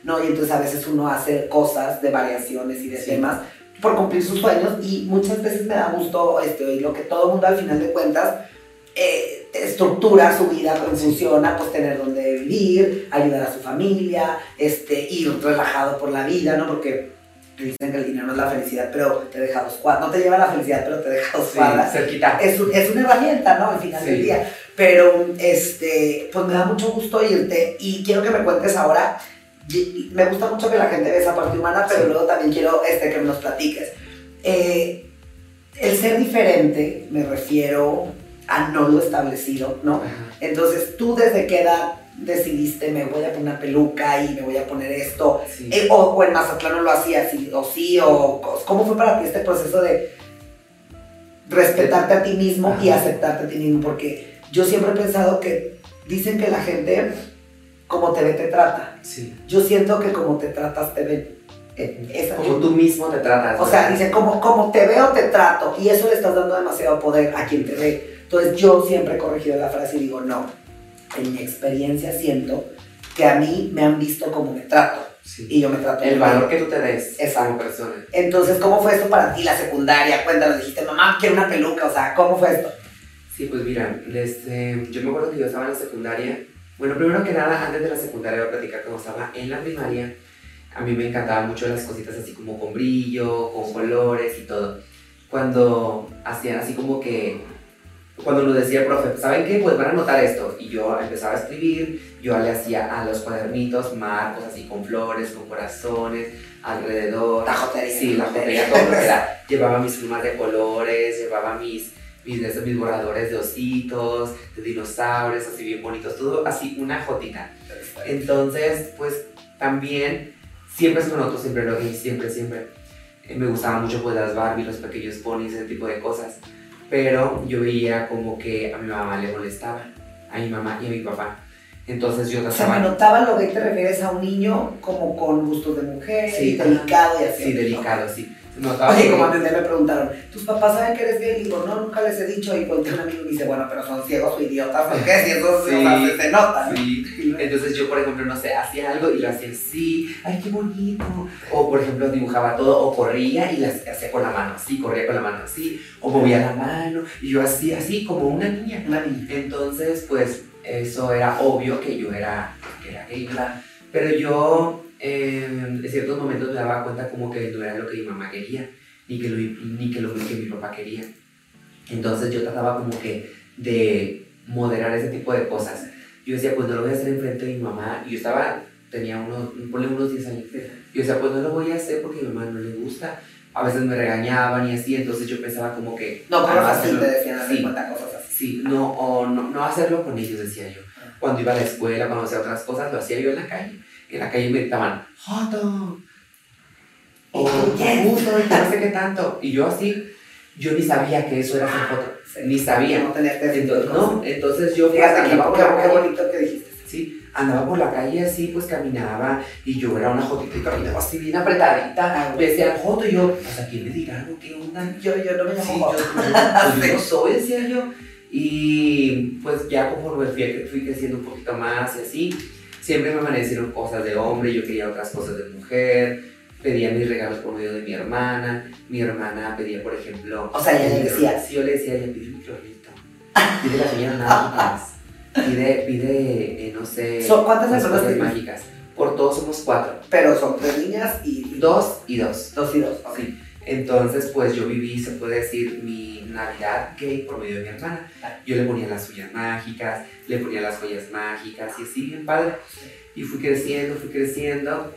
No, y entonces a veces uno hace cosas de variaciones y de temas por cumplir sus sueños y muchas veces me da gusto este, oír lo que todo el mundo al final de cuentas eh, estructura su vida, funciona, pues tener donde vivir, ayudar a su familia, este, ir relajado por la vida, ¿no? Porque dicen que el dinero no es la felicidad, pero te deja dos cuadras. No te lleva a la felicidad, pero te deja dos cuadras. cerquita. Es, es, una herramienta, ¿no? Al final del día. Pero, este, pues me da mucho gusto irte y quiero que me cuentes ahora. Me gusta mucho que la gente vea esa parte humana, pero luego también quiero este, que nos platiques. Eh, el ser diferente, me refiero a no lo establecido, ¿no? Entonces, tú desde qué edad decidiste me voy a poner una peluca y me voy a poner esto, eh, o, en Mazatlán no lo hacías, o sí, o cómo fue para ti este proceso de respetarte a ti mismo y aceptarte a ti mismo, porque yo siempre he pensado que dicen que la gente como te ve te trata. Sí. Yo siento que como te tratas te ven. Eh, como tú mismo te tratas. O sea, dice, como, como te veo, te trato. Y eso le estás dando demasiado poder a quien te ve. Entonces yo siempre he corregido la frase y digo, no, en mi experiencia siento que a mí me han visto como me trato. Y yo me trato. El valor que tú te des como persona. Entonces, ¿cómo fue esto para ti, la secundaria? Cuéntanos, dijiste, mamá, quiero una peluca, o sea, ¿cómo fue esto? Sí, pues mira, este, yo me acuerdo que yo estaba en la secundaria. Bueno, primero que nada, antes de la secundaria voy a platicar cómo estaba en la primaria. A mí me encantaban mucho las cositas así como con brillo, con colores y todo. Cuando hacían así como que cuando nos decía el profe, ¿saben qué? Pues van a notar esto. Y yo empezaba a escribir, yo le hacía a los cuadernitos marcos así con flores, con corazones, alrededor. La jotería. Sí, la jotería, todo lo que era. Llevaba mis plumas de colores, llevaba mis, mis, mis borradores de ositos, de dinosaurios, así bien bonitos, todo así, una jotita. Entonces, pues también, siempre es con otros, siempre lo hice, siempre, siempre. Eh, me gustaban mucho pues las Barbie, los pequeños ponis, ese tipo de cosas pero yo veía como que a mi mamá le molestaba, a mi mamá y a mi papá. Entonces yo trataba... O sea, me notaba lo que te refieres a un niño como con gustos de mujer, sí, delicado y así. Sí, delicado, sí. Oye, como antes me preguntaron, ¿tus papás saben que eres gay? Y digo, no, nunca les he dicho. Y cuenta un amigo y dice, bueno, pero son ciegos o idiotas, ¿por qué? Si eso sí, se nota. Sí. Entonces yo, por ejemplo, no sé, hacía algo y lo hacía así, ay, qué bonito. O, por ejemplo, dibujaba todo, o corría y lo hacía con la mano así, corría con la mano así, o movía la mano, y yo hacía así, como una niña. Una niña. Entonces, pues, eso era obvio que yo era, que era gay, Pero yo en ciertos momentos me daba cuenta como que no era lo que mi mamá quería, ni que lo, ni que, lo que mi papá quería. Entonces yo trataba como que de moderar ese tipo de cosas. Yo decía, pues no lo voy a hacer enfrente de mi mamá. Yo estaba, tenía unos, ponle unos 10 años. Yo decía, pues no lo voy a hacer porque a mi mamá no le gusta. A veces me regañaban y así, entonces yo pensaba como que... No, pero fácil te decían sí, cosas así. Sí, no, o no, no hacerlo con ellos, decía yo. Cuando iba a la escuela, cuando hacía otras cosas, lo hacía yo en la calle en la calle me gritaban, ¡Joto! o puto, y no sé qué tanto. Y yo así, yo ni sabía que eso era ser foto, ni sabía. No tenía que Entonces, no, entonces yo Fíjate, andaba por la qué, qué calle, bonito que dijiste. sí, andaba por la calle así, pues caminaba, y yo era una jotita y caminaba así bien apretadita. Ah, Me decían joto, y yo, pues a quién le dirán, o qué onda. Yo, yo no me llamo Sí, Joto. yo, pues, yo no soy, decía yo. Y pues ya conforme fui, fui creciendo un poquito más y así, siempre me amanecieron cosas de hombre, yo quería otras cosas de mujer, pedía mis regalos por medio de mi hermana, mi hermana pedía, por ejemplo... O sea, ella le decía. Sí, yo le decía, ella pide un microornito, pide las uñas mágicas, pide, pide, eh, no sé... So, ¿Cuántas personas tienes? mágicas. Por todos somos cuatro, Pero son tres niñas y dos y dos. dos y dos. ok. Entonces, pues yo viví, se puede decir, mi Navidad gay por medio de mi hermana. Yo le ponía las uñas mágicas, le ponía las joyas mágicas y así, bien padre. Y fui creciendo, fui creciendo.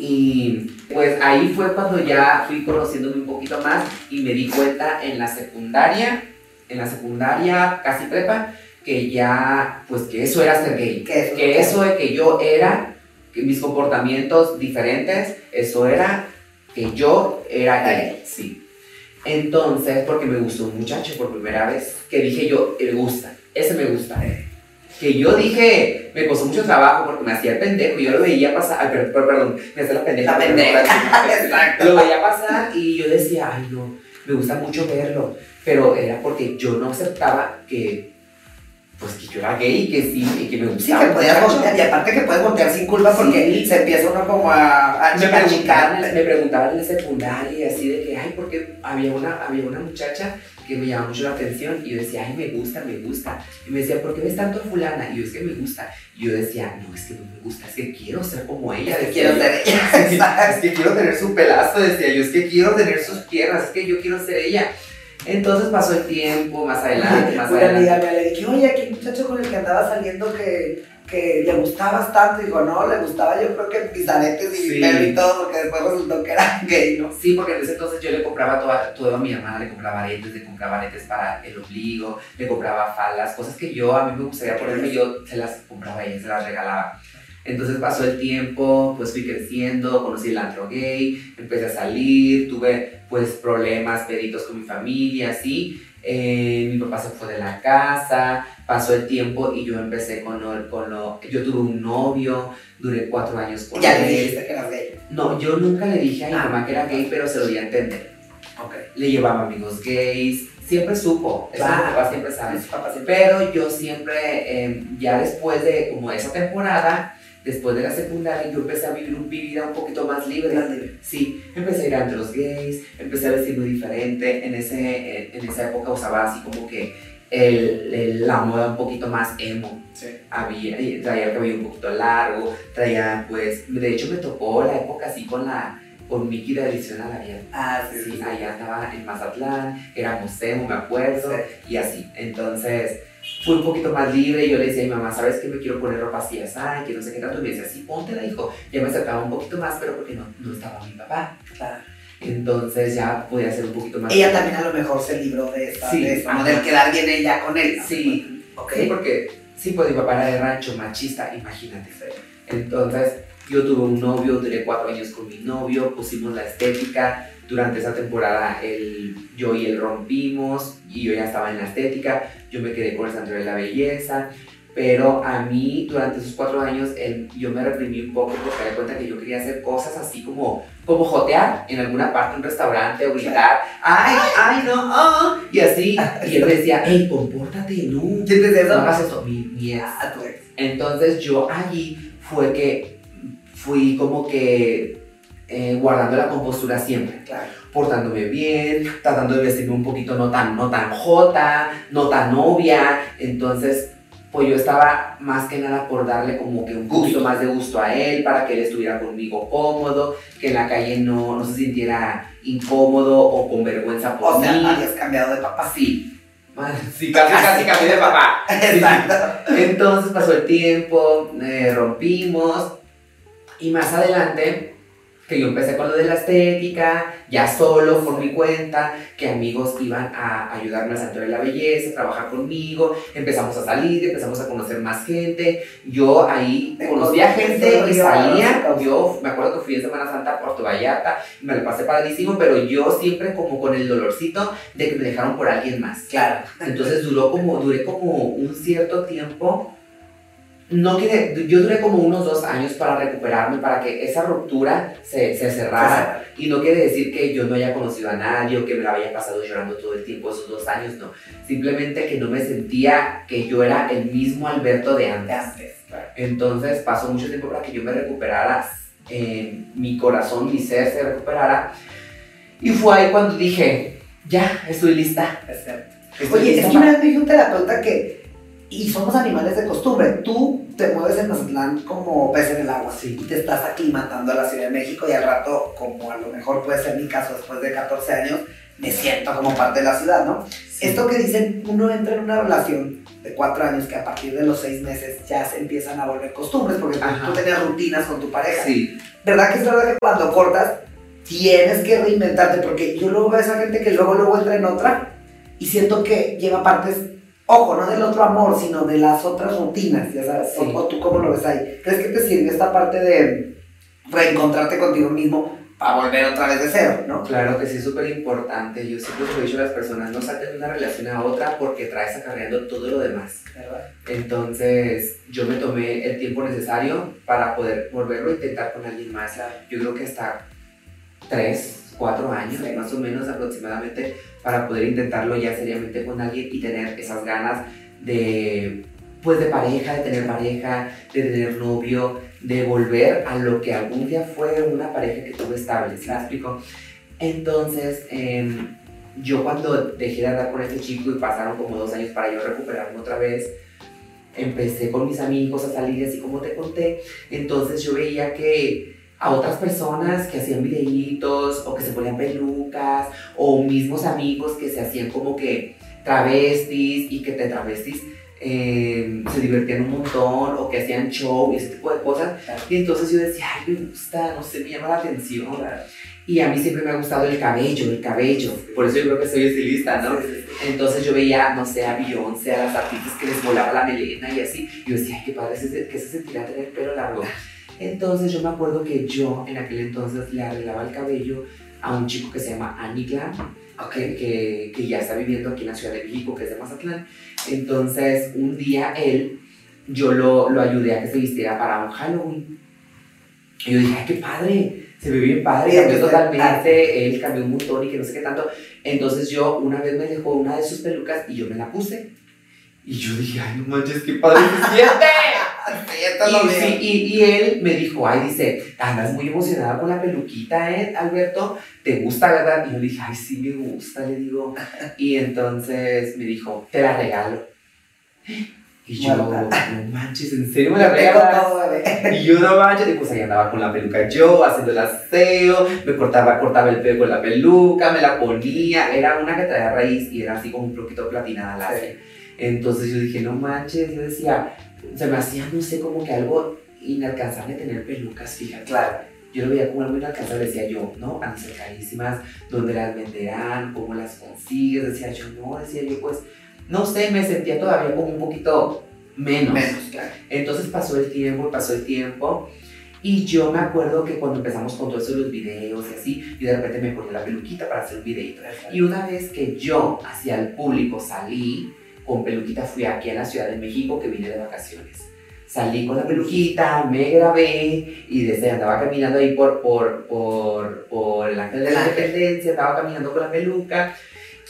Y pues ahí fue cuando ya fui conociéndome un poquito más y me di cuenta en la secundaria, en la secundaria casi prepa, que ya, pues que eso era ser gay. Que eso- Que eso de que yo era, que mis comportamientos diferentes, eso era que yo era gay. Sí. Entonces, porque me gustó un muchacho por primera vez, que dije yo, me gusta, ese me gusta. Que yo dije, me costó mucho trabajo porque me hacía el pendejo, yo lo veía pasar, ay, per- per- perdón, me hacía la pendeja. La pendeja. Exacto. Lo veía pasar y yo decía, ay no, me gusta mucho verlo, pero era porque yo no aceptaba que, pues que yo era gay y que sí, y que me Sí, gustaba. que el podías voltear, y aparte que puedes voltear sin culpa porque Sí. se empieza uno como a, a me preguntaban, me preguntaban en la secundaria y así de que, ay, porque había una, había una muchacha que me llamaba mucho la atención y yo decía, ay, me gusta, me gusta. Y me decía, ¿por qué ves tanto a fulana? Y yo, es que me gusta. Y yo decía, no, es que no me gusta, es que quiero ser como ella. Es que quiero yo. ser ella. Es que- Exacto. es que quiero tener su pelazo, decía yo, es que quiero tener sus piernas, es que yo quiero ser ella. Entonces pasó el tiempo, más adelante, más Una adelante. amiga me le dije, oye, aquel muchacho con el que andaba saliendo que, que le gustabas tanto. Dijo, no, le gustaba yo creo que mis aretes y Sí. pelo y todo, porque después resultó que era gay, ¿no? Sí, porque en ese entonces yo le compraba toda, todo a mi hermana, le compraba aretes, le compraba aretes para el ombligo, le compraba faldas, cosas que yo a mí me gustaría ponerme, yo se las compraba ella, se las regalaba. Entonces pasó el tiempo, pues fui creciendo, conocí el antro gay, empecé a salir, tuve pues problemas, peditos con mi familia, así. Eh, mi papá se fue de la casa, pasó el tiempo y yo empecé con lo, con lo... Yo tuve un novio, duré cuatro años con Ya él. le dijiste que eras gay. No, yo nunca le dije a mi Ah. mamá que era gay, pero se lo di a entender. Ok. Le llevaba amigos gays, siempre supo, eso Claro. mi papá siempre sabe. Mis papás siempre- Pero yo siempre, eh, ya después de como esa temporada, después de la secundaria, yo empecé a vivir un- mi vida un poquito más libre. Más libre. Sí, empecé a ir a los gays, empecé a vestirme diferente. En, ese, en esa época usaba así como que el, el- la moda un poquito más emo Sí. había, eh, traía el cabello un poquito largo, traía pues, de hecho me tocó la época así con la, con Mickey de Adicción a la Vida. Ah, sí, sí. Sí, allá andaba en Mazatlán, éramos emo, me acuerdo, y así. Entonces, fui un poquito más libre y yo le decía a mi mamá, ¿sabes que me quiero poner ropa así, así, que no sé qué tanto? Y me decía, sí, póntela, hijo. Ya me acercaba un poquito más, pero porque no, no estaba mi papá. Claro. Entonces ya podía ser un poquito más... Ella también a lo mejor se libró de esta, Sí, de esta. ¿no? del quedar bien ella con él. ¿no? Sí. Ok. Sí, porque, sí, pues mi papá era de rancho, machista, imagínate. Entonces, yo tuve un novio, duré cuatro años con mi novio, pusimos la estética. Durante esa temporada, él, yo y él rompimos y yo ya estaba en la estética. Yo me quedé con el Santo de la Belleza. Pero a mí, durante esos cuatro años, él- yo me reprimí un poco porque me di cuenta que yo quería hacer cosas así como, como jotear en alguna parte, un restaurante o gritar, ¡ay, ay, no! ah", y así. Y él me decía, ¡hey, compórtate, no! ¿Quién te dice No eso? hagas esto, mi, mi. Ah, ex. Entonces yo allí fue que fui como que eh, guardando la compostura siempre, Claro. portándome bien, tratando de vestirme un poquito no tan, no tan jota, no tan novia. Entonces, pues yo estaba más que nada por darle como que un poquito más de gusto a él, para que él estuviera conmigo cómodo, que en la calle no, no se sintiera incómodo o con vergüenza por O sea, mí. habías cambiado de papá. Sí. Sí, casi, casi cambié de papá. Exacto. Entonces pasó el tiempo, eh, rompimos y más adelante que yo empecé con lo de la estética, ya solo, por mi cuenta, que amigos iban a ayudarme al Santuario de la Belleza, a trabajar conmigo, empezamos a salir, empezamos a conocer más gente, yo ahí conocía gente y salía, yo me acuerdo que fui en Semana Santa a Puerto Vallarta, me lo pasé padrísimo, pero yo siempre como con el dolorcito de que me dejaron por alguien más. Claro. Entonces duró como, duré como un cierto tiempo no que yo duré como unos dos años para recuperarme, para que esa ruptura se, se cerrara. Y no quiere decir que yo no haya conocido a nadie o que me la haya pasado llorando todo el tiempo esos dos años, no. Simplemente que no me sentía que yo era el mismo Alberto de antes. Entonces pasó mucho tiempo para que yo me recuperara, eh, mi corazón, mi ser se recuperara. Y fue ahí cuando dije, ya, estoy lista. Oye, es que una vez me dijo un terapeuta que y somos animales de costumbre. Tú te mueves en Mazatlán como pez en el agua sí. y te estás aclimatando a la Ciudad de México y al rato, como a lo mejor puede ser mi caso después de 14 años, me siento como parte de la ciudad, ¿no? Esto que dicen, uno entra en una relación de cuatro años que a partir de los seis meses ya se empiezan a volver costumbres porque tú, tenías rutinas con tu pareja. Sí. ¿Verdad que es verdad que cuando cortas tienes que reinventarte? Porque yo luego veo a esa gente que luego luego entra en otra y siento que lleva partes Ojo, no del otro amor, sino de las otras rutinas, ya sabes. O, tú cómo lo ves ahí. ¿Crees que te sirve esta parte de reencontrarte contigo mismo para volver otra vez de cero, ¿no? Claro que sí, es súper importante. Yo siempre he dicho a las personas, no salten de una relación a otra porque traes acarreando todo lo demás. Entonces, yo me tomé el tiempo necesario para poder volverlo a intentar con alguien más. Yo creo que hasta tres, cuatro años, más o menos aproximadamente, para poder intentarlo ya seriamente con alguien y tener esas ganas de, pues de pareja, de tener pareja, de tener novio, de volver a lo que algún día fue una pareja que tuve estable, ¿sí me explico? Entonces, em, yo cuando dejé de andar con este chico y pasaron como dos años para yo recuperarme otra vez, empecé con mis amigos a salir así como te conté, entonces yo veía que a otras personas que hacían videitos o que se ponían pelucas o mismos amigos que se hacían como que travestis y que te travestis eh, se divertían un montón o que hacían show y ese tipo de cosas. Y entonces yo decía, ay, me gusta, no sé, me llama la atención. Y a mí siempre me ha gustado el cabello, el cabello. Por eso yo creo que soy estilista, ¿no? Entonces yo veía, no sé, a Beyoncé, a las artistas que les volaba la melena y así. Y yo decía, ay, qué padre, que se sentirá tener el pelo largo. Entonces yo me acuerdo que yo en aquel entonces le arreglaba el cabello a un chico que se llama Aniklan, que, que, ya está viviendo aquí en la Ciudad de México, que es de Mazatlán. Entonces un día él, yo lo, lo ayudé a que se vistiera para un Halloween. Y yo dije, ay, qué padre, se ve bien padre, cambió totalmente, él cambió un montón y que no sé qué tanto. Entonces yo una vez me dejó una de sus pelucas y yo me la puse. Y yo dije, ay, no manches, qué padre se siente. y, y, él me dijo, ay, dice, andas muy emocionada con la peluquita, ¿eh, Alberto? ¿Te gusta, verdad? Y yo dije, ay, sí me gusta, le digo. Y entonces me dijo, te la regalo. Y yo, no manches, ¿en serio me la regalas? Y yo, no manches, y pues ahí andaba con la peluca yo, haciendo el aseo, me cortaba, cortaba el pelo con la peluca, me la ponía, era una que traía raíz y era así como un poquito platinada la Entonces yo dije, no manches, yo decía, se me hacía, no sé, como que algo inalcanzable tener pelucas, fíjate. Claro. Yo lo veía como algo inalcanzable, decía yo, ¿no? Han de ser carísimas, ¿dónde las venderán? ¿Cómo las consigues? Decía yo, no, decía yo, pues, no sé, me sentía todavía como un poquito menos. Menos, claro. Entonces pasó el tiempo, pasó el tiempo. Y yo me acuerdo que cuando empezamos con todos los videos y así, yo de repente me ponía la peluquita para hacer un videito. Y una vez que yo hacia el público salí, con peluquita fui aquí a la Ciudad de México que vine de vacaciones. Salí con la peluquita, me grabé y desde andaba caminando ahí por, por, por, por el Ángel de la Independencia, estaba caminando con la peluca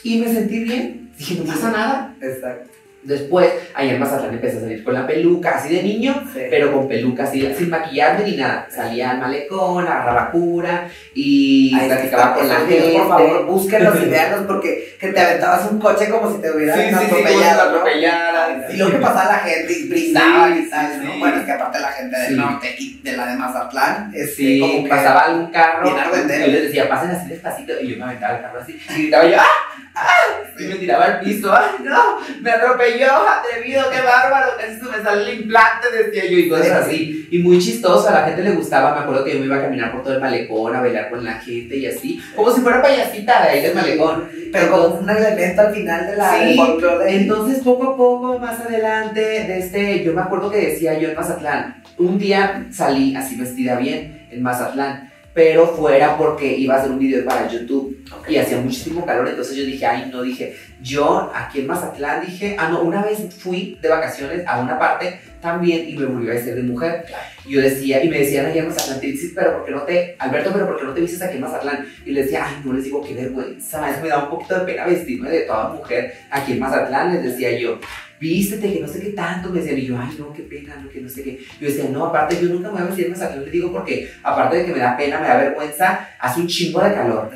y me sentí bien. Dije, no pasa nada. Exacto. Después, ahí en Mazatlán empecé a salir con la peluca, así de niño, pero con peluca así, sin maquillarme ni nada. Salía al malecón, agarraba cura y platicaba con la gente. Por favor, búsquenlos y veanlos porque que te aventabas un coche como si te hubieran sí, atropellado. Sí, sí, Y lo que pasaba la gente y brindaba y tal, ¿no? Bueno, es que aparte la gente del norte y de la de Mazatlán, es sí, como pasaba algún carro, yo les decía, pasen así despacito y yo me aventaba el carro así y gritaba yo, ¡ah! Y me tiraba al piso, ¡ay no! ¡Me atropelló! ¡Atrevido! ¡Qué bárbaro! Se me sale el implante, decía yo, y cosas así. Y muy chistoso, a la gente le gustaba. Me acuerdo que yo me iba a caminar por todo el malecón, a bailar con la gente y así, como si fuera payasita de ahí del malecón. Pero como un elemento al final de la Sí, folclore. Entonces, poco a poco, más adelante, de este, yo me acuerdo que decía yo en Mazatlán, un día salí así vestida bien en Mazatlán, pero fuera porque iba a hacer un video para YouTube Ok. y hacía muchísimo calor, entonces yo dije, ay, no, dije, yo aquí en Mazatlán dije, ah, no, una vez fui de vacaciones a una parte también y me volví a vestir de mujer. Y yo decía, y me decían allá en Mazatlán, te dices, pero ¿por qué no te, Alberto, pero ¿por qué no te vistes aquí en Mazatlán? Y les decía, ay, no les digo, qué vergüenza, es me da un poquito de pena vestirme de toda mujer aquí en Mazatlán, les decía yo. Vístete, que no sé qué tanto, me decían, y yo, ay, no, qué pena, no, que no sé qué. Yo decía, no, aparte, yo nunca me voy a vestir en Mazatlán, les digo, porque aparte de que me da pena, me da vergüenza, hace un chingo de calor.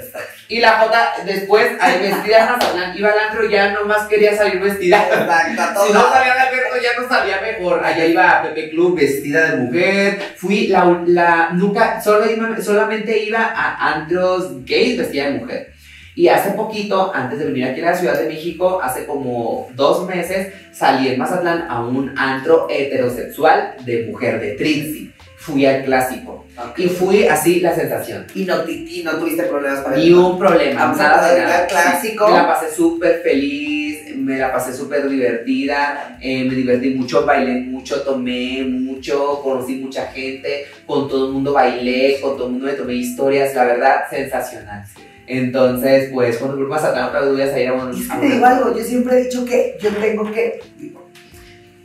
Y la Jota, después, vestida iba al antro, ya nomás quería salir vestida. Exacto, Si no sabía de Alberto, ya no sabía mejor. Allá iba a Pepe Club vestida de mujer. Fui la, la nunca, solo iba- solamente iba a antros gays vestida de mujer. Y hace poquito, antes de venir aquí a la Ciudad de México, hace como dos meses, salí en Mazatlán a un antro heterosexual de mujer, de Trixie. Fui al clásico. Y fui así la sensación. Y no, y, no tuviste problemas para Ni un problema, Vamos nada de nada. clásico. Me la pasé súper feliz, me la pasé súper divertida, eh, me divertí mucho, bailé mucho, tomé mucho, conocí mucha gente, con todo el mundo bailé, con todo el mundo me tomé historias, la verdad, sensacional. Entonces, pues, cuando vuelvas a otra duda, a ir a un... Y es que te digo algo, yo siempre he dicho que yo tengo que. digo,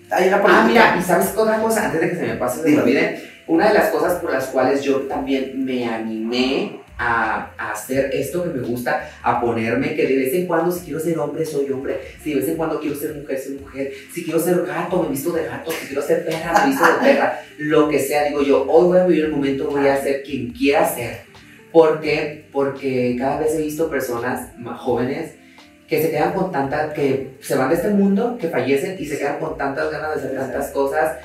hay una Ah, mira, y sabes otra cosa, antes de que se me pase, se me olvide, una de las cosas por las cuales yo también me animé a, a hacer esto que me gusta, a ponerme que de vez en cuando si quiero ser hombre, soy hombre, si de vez en cuando quiero ser mujer, soy mujer, si quiero ser gato, me visto de gato, si quiero ser perra, me visto de perra, lo que sea, digo yo, hoy voy a vivir el momento, voy a ser quien quiera ser. ¿Por qué? Porque cada vez he visto personas más jóvenes que se quedan con tantas, que se van de este mundo, que fallecen y se quedan con tantas ganas de hacer tantas cosas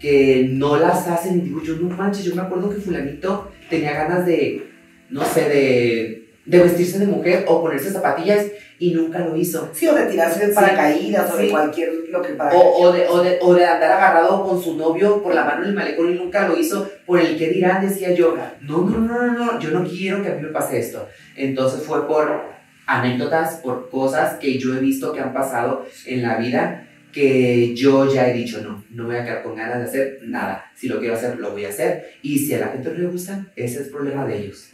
que no las hacen. Y digo, yo no manches, yo me acuerdo que fulanito tenía ganas de, no sé, de, de vestirse de mujer o ponerse zapatillas y nunca lo hizo. Sí, o de tirarse de Sí. paracaídas o de Sí. cualquier lo que para. O, o de, o, de, o de andar agarrado con su novio por la mano en el malecón y nunca lo hizo por el que dirán, decía yo, no, no, no, no, no, yo no quiero que a mí me pase esto. Entonces fue por anécdotas, por cosas que yo he visto que han pasado en la vida que yo ya he dicho, no, no voy a quedar con ganas de hacer nada. Si lo quiero hacer, lo voy a hacer. Y si a la gente no le gusta, ese es el problema de ellos.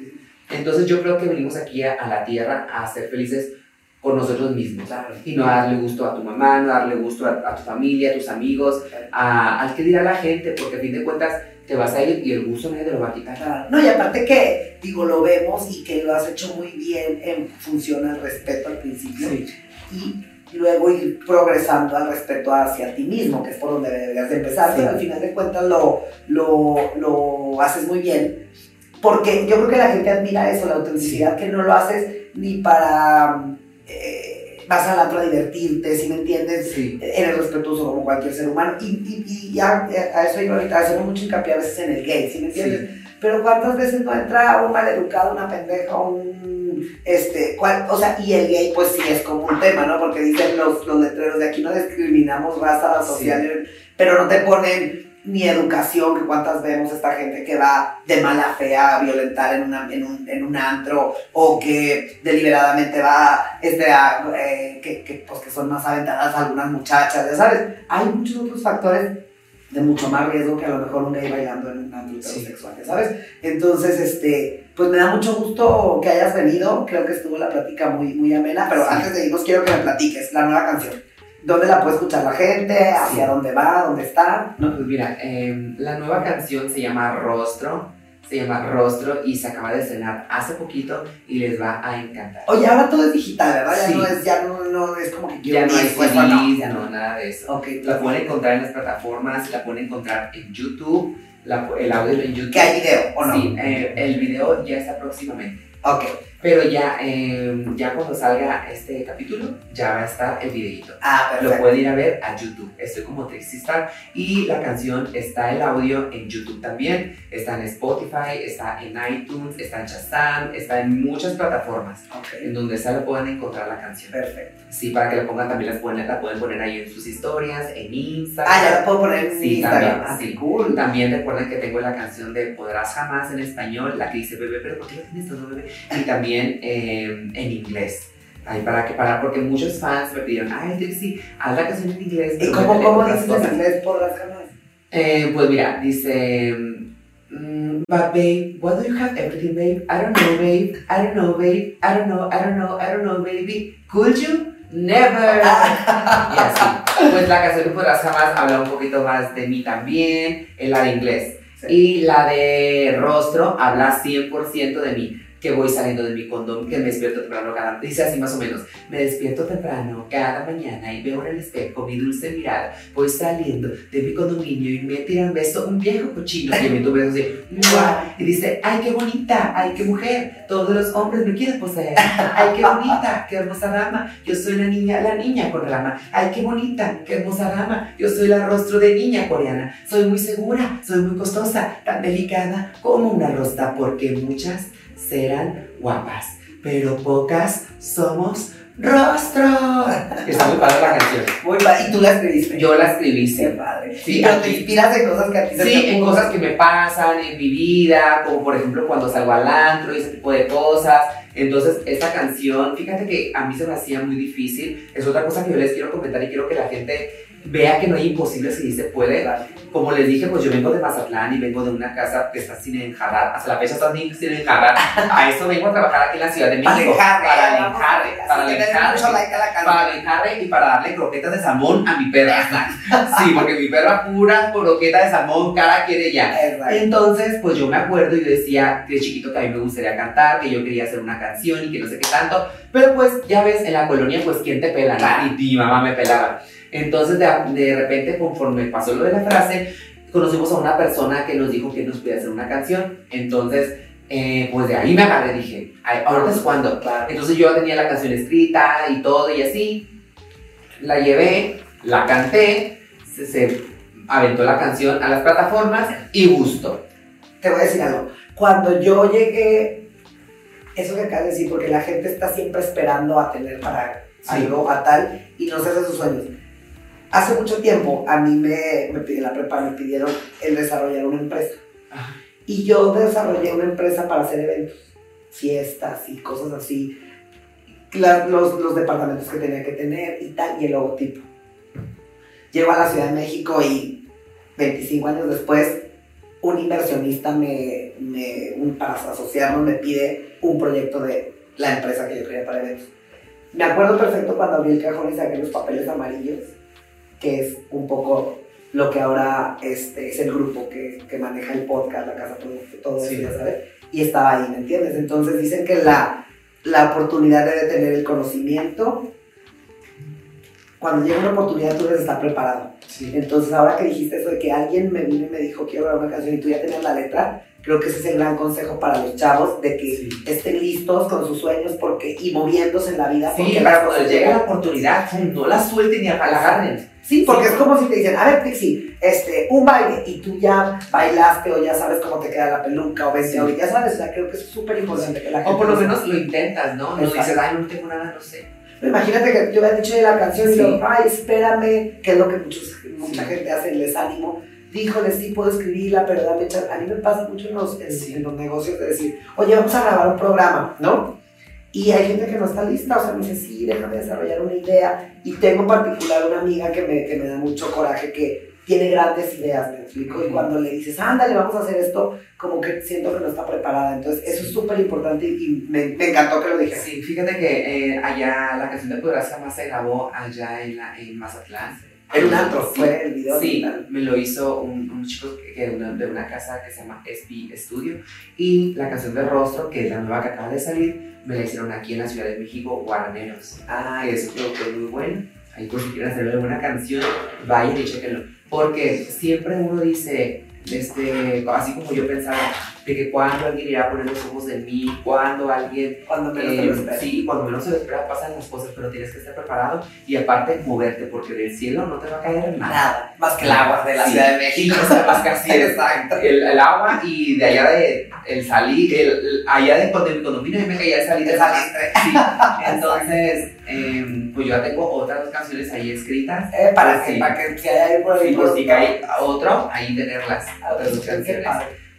Entonces yo creo que venimos aquí a, a la tierra a ser felices con nosotros mismos Claro. y no darle gusto a tu mamá, no darle gusto a, a tu familia, a tus amigos, a- al que dirá la gente, porque a fin de cuentas te vas a ir y el gusto nadie te lo va a quitar. Claro. No, y aparte que, digo, lo vemos y que lo has hecho muy bien en función al respeto al principio y luego ir progresando al respeto hacia ti mismo, que es por donde deberías de empezar, Sí. pero al final de cuentas lo, lo, lo haces muy bien, porque yo creo que la gente admira eso, la autenticidad, que no lo haces ni para... vas al antro a divertirte, si me entiendes, Sí. eres respetuoso como cualquier ser humano y, y, y ya eh, a eso iba ahorita, hacemos mucho hincapié a veces en el gay, ¿sí me entiendes? Pero cuántas veces no entra un maleducado, una pendeja, un este, cuál- o sea, y el gay pues sí es como un tema, ¿no? Porque dicen los, los letreros de aquí no discriminamos raza social, pero no te ponen ni educación, que cuántas vemos esta gente que va de mala fe a violentar en, una, en, un, en un antro, o que deliberadamente va este, a, eh, que, que, pues, que son más aventadas algunas muchachas, ya sabes. Hay muchos otros factores de mucho más riesgo que a lo mejor un gay bailando en un antro Sí. heterosexual, ya ¿sabes? Entonces, este, pues me da mucho gusto que hayas venido, creo que estuvo la plática muy, muy amena, pero Sí. antes de irnos quiero que me platiques la nueva canción. ¿Dónde la puede escuchar la gente? ¿Hacia Sí. dónde va? ¿Dónde está? No, pues mira, em, la nueva canción se llama Rostro, se llama Rostro y se acaba de estrenar hace poquito y les va a encantar. Oye, ahora todo es digital, ¿verdad? Ya Sí. no es, ya no, no es como que Ya no eso CDs, no. ya no, nada de eso. Ok, La pueden encontrar en las plataformas, la pueden encontrar en YouTube, la el audio en YouTube. que hay video, ¿o no? Sí, eh, el video ya está próximamente. Ok, Pero ya, eh, ya cuando salga este capítulo, ya va a estar el videito. Ah, Lo perfecto. pueden ir a ver a YouTube. Estoy como Trixie Star. Y la canción está el audio en YouTube también. Está en Spotify, está en iTunes, está en Shazam, está en muchas plataformas. En Ok, donde se la puedan encontrar la canción. perfecto. Sí, para que la pongan también las pueden, la pueden poner ahí en sus historias, en Instagram. Ah, ya la puedo poner en Sí, Instagram. también, Ah, sí. cool. También recuerden que tengo la canción de Podrás Jamás en español, la que dice bebé, pero ¿por qué lo tienes todo bebé? Y también eh, en inglés. Ahí para que para, porque muchos fans me pidieron, ay Trixie, haz la canción en inglés. ¿Y cómo, cómo dices en cosas". inglés por las jamás? Eh, pues mira, dice, mm, but babe, what do you have everything, babe? I don't know, babe. I don't know, babe. I don't know, I don't know, I don't know, baby. Could you? Never. Y así. Pues la canción que podrás jamás habla un poquito más de mí también, en la de inglés. Sí. Y la de rostro habla 100% de mí, que voy saliendo de mi condón, que me despierto temprano cada... Dice así más o menos, me despierto temprano cada mañana y veo en el espejo mi dulce mirada, voy saliendo de mi condominio y me tiran beso un viejo cochino y me tu beso así, ¡mua! y dice, ay qué bonita, ay qué mujer, todos los hombres me quieren poseer, ay qué bonita, qué hermosa dama, yo soy la niña, la niña con rama, ay qué bonita, qué hermosa dama, yo soy la rostro de niña coreana, soy muy segura, soy muy costosa, tan delicada como una rosa, porque muchas serán guapas, pero pocas somos rostro. Está muy padre la canción. Muy padre. ¿Y tú la escribiste? Yo la escribí, sí. Padre. Sí, pero te inspiras en cosas que a ti se Sí, te en cosas que me pasan en mi vida, como por ejemplo cuando salgo al antro y ese tipo de cosas. Entonces, esta canción, fíjate que a mí se me hacía muy difícil. Es otra cosa que yo les quiero comentar y quiero que la gente vea que no hay imposibles y se puede. Claro. Como les dije, pues yo vengo de Mazatlán y vengo de una casa que está sin enjarrar. Hasta la fecha está sin enjarrar. A eso vengo a trabajar aquí en la Ciudad de México. Para enjarre, para que enjarre. Para el enjarre y para darle croquetas de salmón a mi perra. Sí, porque mi perra pura croqueta de salmón, cara quiere ya. Entonces, pues yo me acuerdo y decía de chiquito que a mí me gustaría cantar, que yo quería hacer una canción y que no sé qué tanto. Pero pues, ya ves, en la colonia, pues, ¿quién te pela? Y mi mamá me pelaba. Entonces, de, de repente, conforme pasó lo de la frase, conocimos a una persona que nos dijo que nos podía hacer una canción. Entonces, eh, pues de ahí me agarré, dije, "Ay, ahorita es cuando. Claro. Entonces yo tenía la canción escrita y todo y así. La llevé, la canté, se, se aventó la canción a las plataformas y gustó. Te voy a decir algo. Cuando yo llegué, eso que acabas de decir, porque la gente está siempre esperando a tener para Sí. algo, a tal, y no se hace sus sueños. Hace mucho tiempo a mí me, me pidieron la prepa, me pidieron el desarrollar una empresa. Ajá. Y yo desarrollé una empresa para hacer eventos, fiestas y cosas así. La- los, los departamentos que tenía que tener y tal, y el logotipo. Llego a la Ciudad de México y 25 años después, un inversionista me, me- un- para asociarnos me pide un proyecto de la empresa que yo quería para eventos. Me acuerdo perfecto cuando abrí el cajón y saqué los papeles amarillos, que es un poco lo que ahora este, es el grupo que, que maneja el podcast, la casa, todo, todo Sí. eso, sabes. Y estaba ahí, ¿me entiendes? Entonces dicen que la, la oportunidad debe tener el conocimiento. Cuando llega una oportunidad tú debes estar preparado. Sí. Entonces, ahora que dijiste eso de que alguien me vino y me dijo quiero grabar una canción y tú ya tenías la letra, creo que ese es el gran consejo para los chavos de que Sí. estén listos con sus sueños porque, y moviéndose en la vida. Sí, porque para cuando llegue la oportunidad, no la suelten ni la agarren. Sí, porque Sí. es como si te dicen, a ver, Pixie, este, un baile y tú ya bailaste o ya sabes cómo te queda la peluca o ves Sí. ya sabes, o sea, creo que es súper importante que la gente. O por lo menos lo intentas, ¿no? No dices, ay, no tengo nada, no sé. Imagínate que yo había dicho de la canción y yo, ay, espérame, que es lo que muchos, mucha gente hace, les ánimo. Díjole, sí, puedo escribirla, pero dame chance. A mí me pasa mucho en los, en los negocios de decir, oye, vamos a grabar un programa, ¿no? Y hay gente que no está lista, o sea, me dice, sí, déjame desarrollar una idea. Y tengo en particular una amiga que me, que me da mucho coraje, que tiene grandes ideas, me explico. Y cuando le dices, ándale, vamos a hacer esto, como que siento que no está preparada. Entonces, eso es súper importante y me, me encantó que lo dijeras. Sí, fíjate que eh, allá la canción de Podrás Jamás se grabó allá en, la, en Mazatlán. En un antro, Sí. fue el video. Sí, me lo hizo un, un chico que, que de, una, de una casa que se llama SP Studio y la canción de Rostro, que es la nueva que acaba de salir, me la hicieron aquí en la Ciudad de México, Guaraneros, Ah, que es un productor muy bueno. Ahí pues si quieren hacerle una canción, vayan y chequenlo. Porque siempre uno dice, este, así como yo pensaba, de que cuando alguien irá a poner los ojos en mí, cuando alguien... Cuando menos lo eh, esperas. sí, cuando menos se lo espera pasan las cosas, pero tienes que estar preparado y aparte moverte, porque del cielo no te va a caer nada. Nada, más que el agua de la Sí. Ciudad de México. o sea, más que así. Exacto. El, el agua y de allá de el salir, el, el- allá de cuando mi condominio, me caía el salir de. Sí, entonces, em, pues yo ya tengo otras dos canciones ahí escritas. Eh, para, que, Sí. para que si hay por ahí. Sí, por si productor, cae otro, ahí tenerlas, otras dos canciones.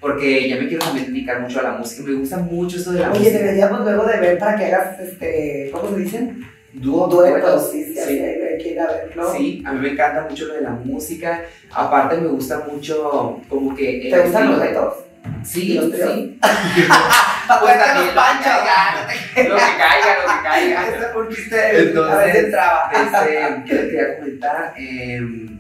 Porque ya me quiero también dedicar mucho a la música, me gusta mucho esto de la Oye, música. deberíamos luego de ver para que hagas, este, ¿cómo se dicen? Dúo, Duetos, sí, sí, sí. hay hay que ir a ver, ¿no? Sí, a mí me encanta mucho lo de la música. Aparte me gusta mucho como que... ¿Te gustan los retos? Sí, los sí. Pues también los lo que panchos. caiga, lo que caiga, lo que caiga. Chiste, a veces Entonces, entraba. este, ¿qué les quería comentar? Em,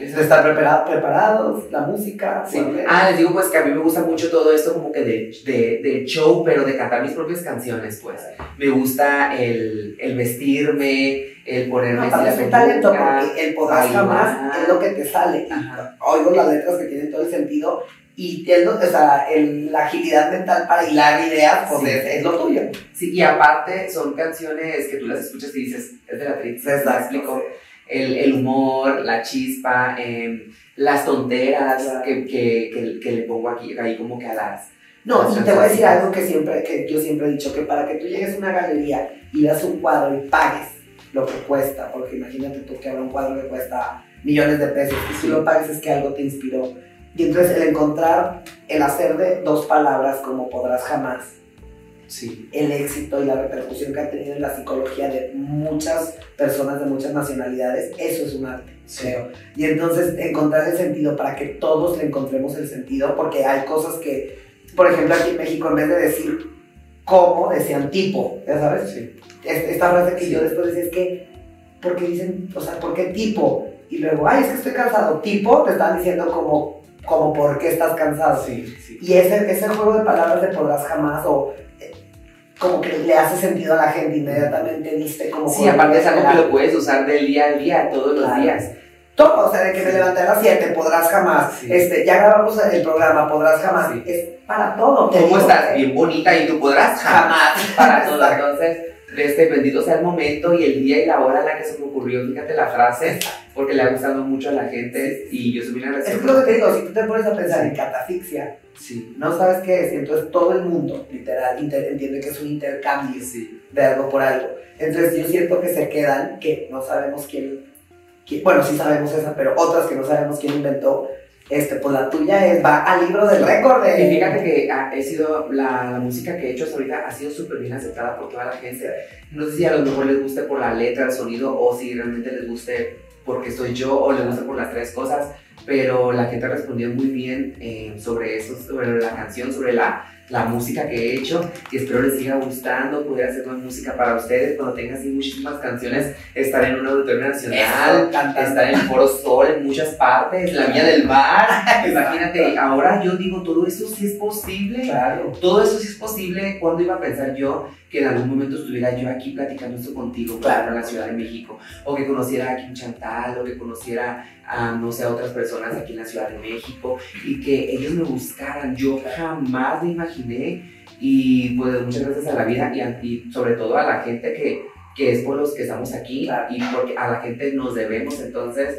¿qué les- De estar prepara- preparados, la música, Sí. Ah, les digo pues que a mí me gusta mucho todo esto como que de, de, de show, pero de cantar mis propias canciones, pues. Me gusta el, el vestirme, el ponerme la es un talento porque el bailar. jamás es lo que te sale. Ajá. oigo las letras que tienen todo el sentido y es o sea, el- la agilidad mental para hilar ideas, pues Sí. es, es lo tuyo. Sí, y aparte son canciones que tú las escuchas y dices, es de la Trix, ¿me explico? El, el humor, la chispa, em, las tonteras Claro. que, que, que, que le pongo aquí, ahí como que a las... No, Las y te voy a decir algo que siempre, que yo siempre he dicho, que para que tú llegues a una galería y veas un cuadro y pagues lo que cuesta, porque imagínate tú que habrá un cuadro que cuesta millones de pesos, y si Sí. lo pagues es que algo te inspiró. Y entonces el encontrar, el hacer de dos palabras como podrás jamás, Sí, el éxito y la repercusión que ha tenido en la psicología de muchas personas de muchas nacionalidades, eso es un arte, Sí. creo. Y entonces encontrar el sentido para que todos le encontremos el sentido, porque hay cosas que, por ejemplo, aquí en México, en vez de decir cómo, decían tipo, ya sabes. sí. Es- Esta frase que yo después decía es que, ¿por qué dicen, o sea, ¿por qué tipo? Y luego, ay, es que estoy cansado. Tipo, te están diciendo como, como ¿por qué estás cansado? Sí, sí. Y ese, ese juego de palabras de podrás jamás o eh, como que le hace sentido a la gente inmediatamente, viste como... Sí, aparte es algo que lo puedes usar del día al día, todos los días. Todo, o sea, de que me Sí. levanté a las 7, podrás jamás. Sí. Este, ya grabamos el programa, podrás jamás. Sí. Es para todo. ¿Cómo digo estás? Bien bonita y tú podrás jamás para todo. Entonces, este bendito sea el momento y el día y la hora en la que se me ocurrió, fíjate la frase, porque le ha gustado mucho a la gente y yo soy muy Es agradecido. que lo que te digo, si tú te pones a pensar en catafixia, Sí, no sabes qué es, entonces todo el mundo, literal, entiende que es un intercambio sí, de algo por algo. Entonces yo siento que se quedan, que no sabemos quién, quién- bueno, sí sabemos esa, pero otras que no sabemos quién inventó, este, pues la tuya es, va al libro del récord de... Y fíjate que ha, he sido, la, la música que he hecho hasta ahorita ha sido súper bien aceptada por toda la gente. No sé si a lo mejor les guste por la letra, el sonido, o si realmente les guste porque soy yo, o les guste por las tres cosas, pero la gente ha respondido muy bien eh, sobre eso, sobre la canción, sobre la, la música que he hecho, y espero les siga gustando, poder hacer más música para ustedes, cuando tenga así muchísimas canciones, estar en un auditorio nacional, Eso, estar en el Foro Sol en muchas partes, la Vía del Mar, imagínate, ahora yo digo, todo eso sí es posible, Claro. todo eso sí es posible. ¿Cuándo iba a pensar yo que en algún momento estuviera yo aquí platicando esto contigo, Claro. en la Ciudad de México? O que conociera a Kim Chantal, o que conociera a, no sé, a otras personas aquí en la Ciudad de México, y que ellos me buscaran. Yo jamás me imaginé, y pues muchas gracias a la vida y, a- y sobre todo a la gente que, que es por los que estamos aquí, Claro. y porque a la gente nos debemos. Entonces,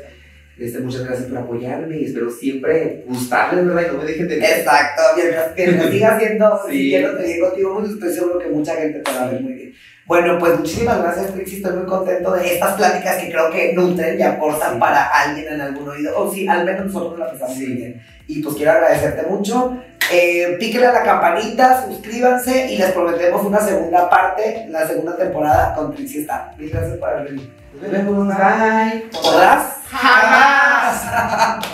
este, muchas gracias por apoyarme y espero siempre gustarles, ¿verdad? Y no me dejen de Exacto, mientras que me siga haciendo, Sí. siguiéndote bien contigo, pues estoy seguro que mucha gente te va a ver muy bien. Bueno, pues muchísimas gracias, Trixie. Estoy muy contento de estas pláticas que creo que nutren y aportan Sí. para alguien en algún oído. O sí, al menos nosotros la pasamos Sí. bien. Y pues quiero agradecerte mucho. Eh, píquenle a la campanita, suscríbanse y les prometemos una segunda parte, la segunda temporada con Trixie Star. Mil gracias por haber venido. Nos vemos, bye. ¿Podrás? ¡Jamás!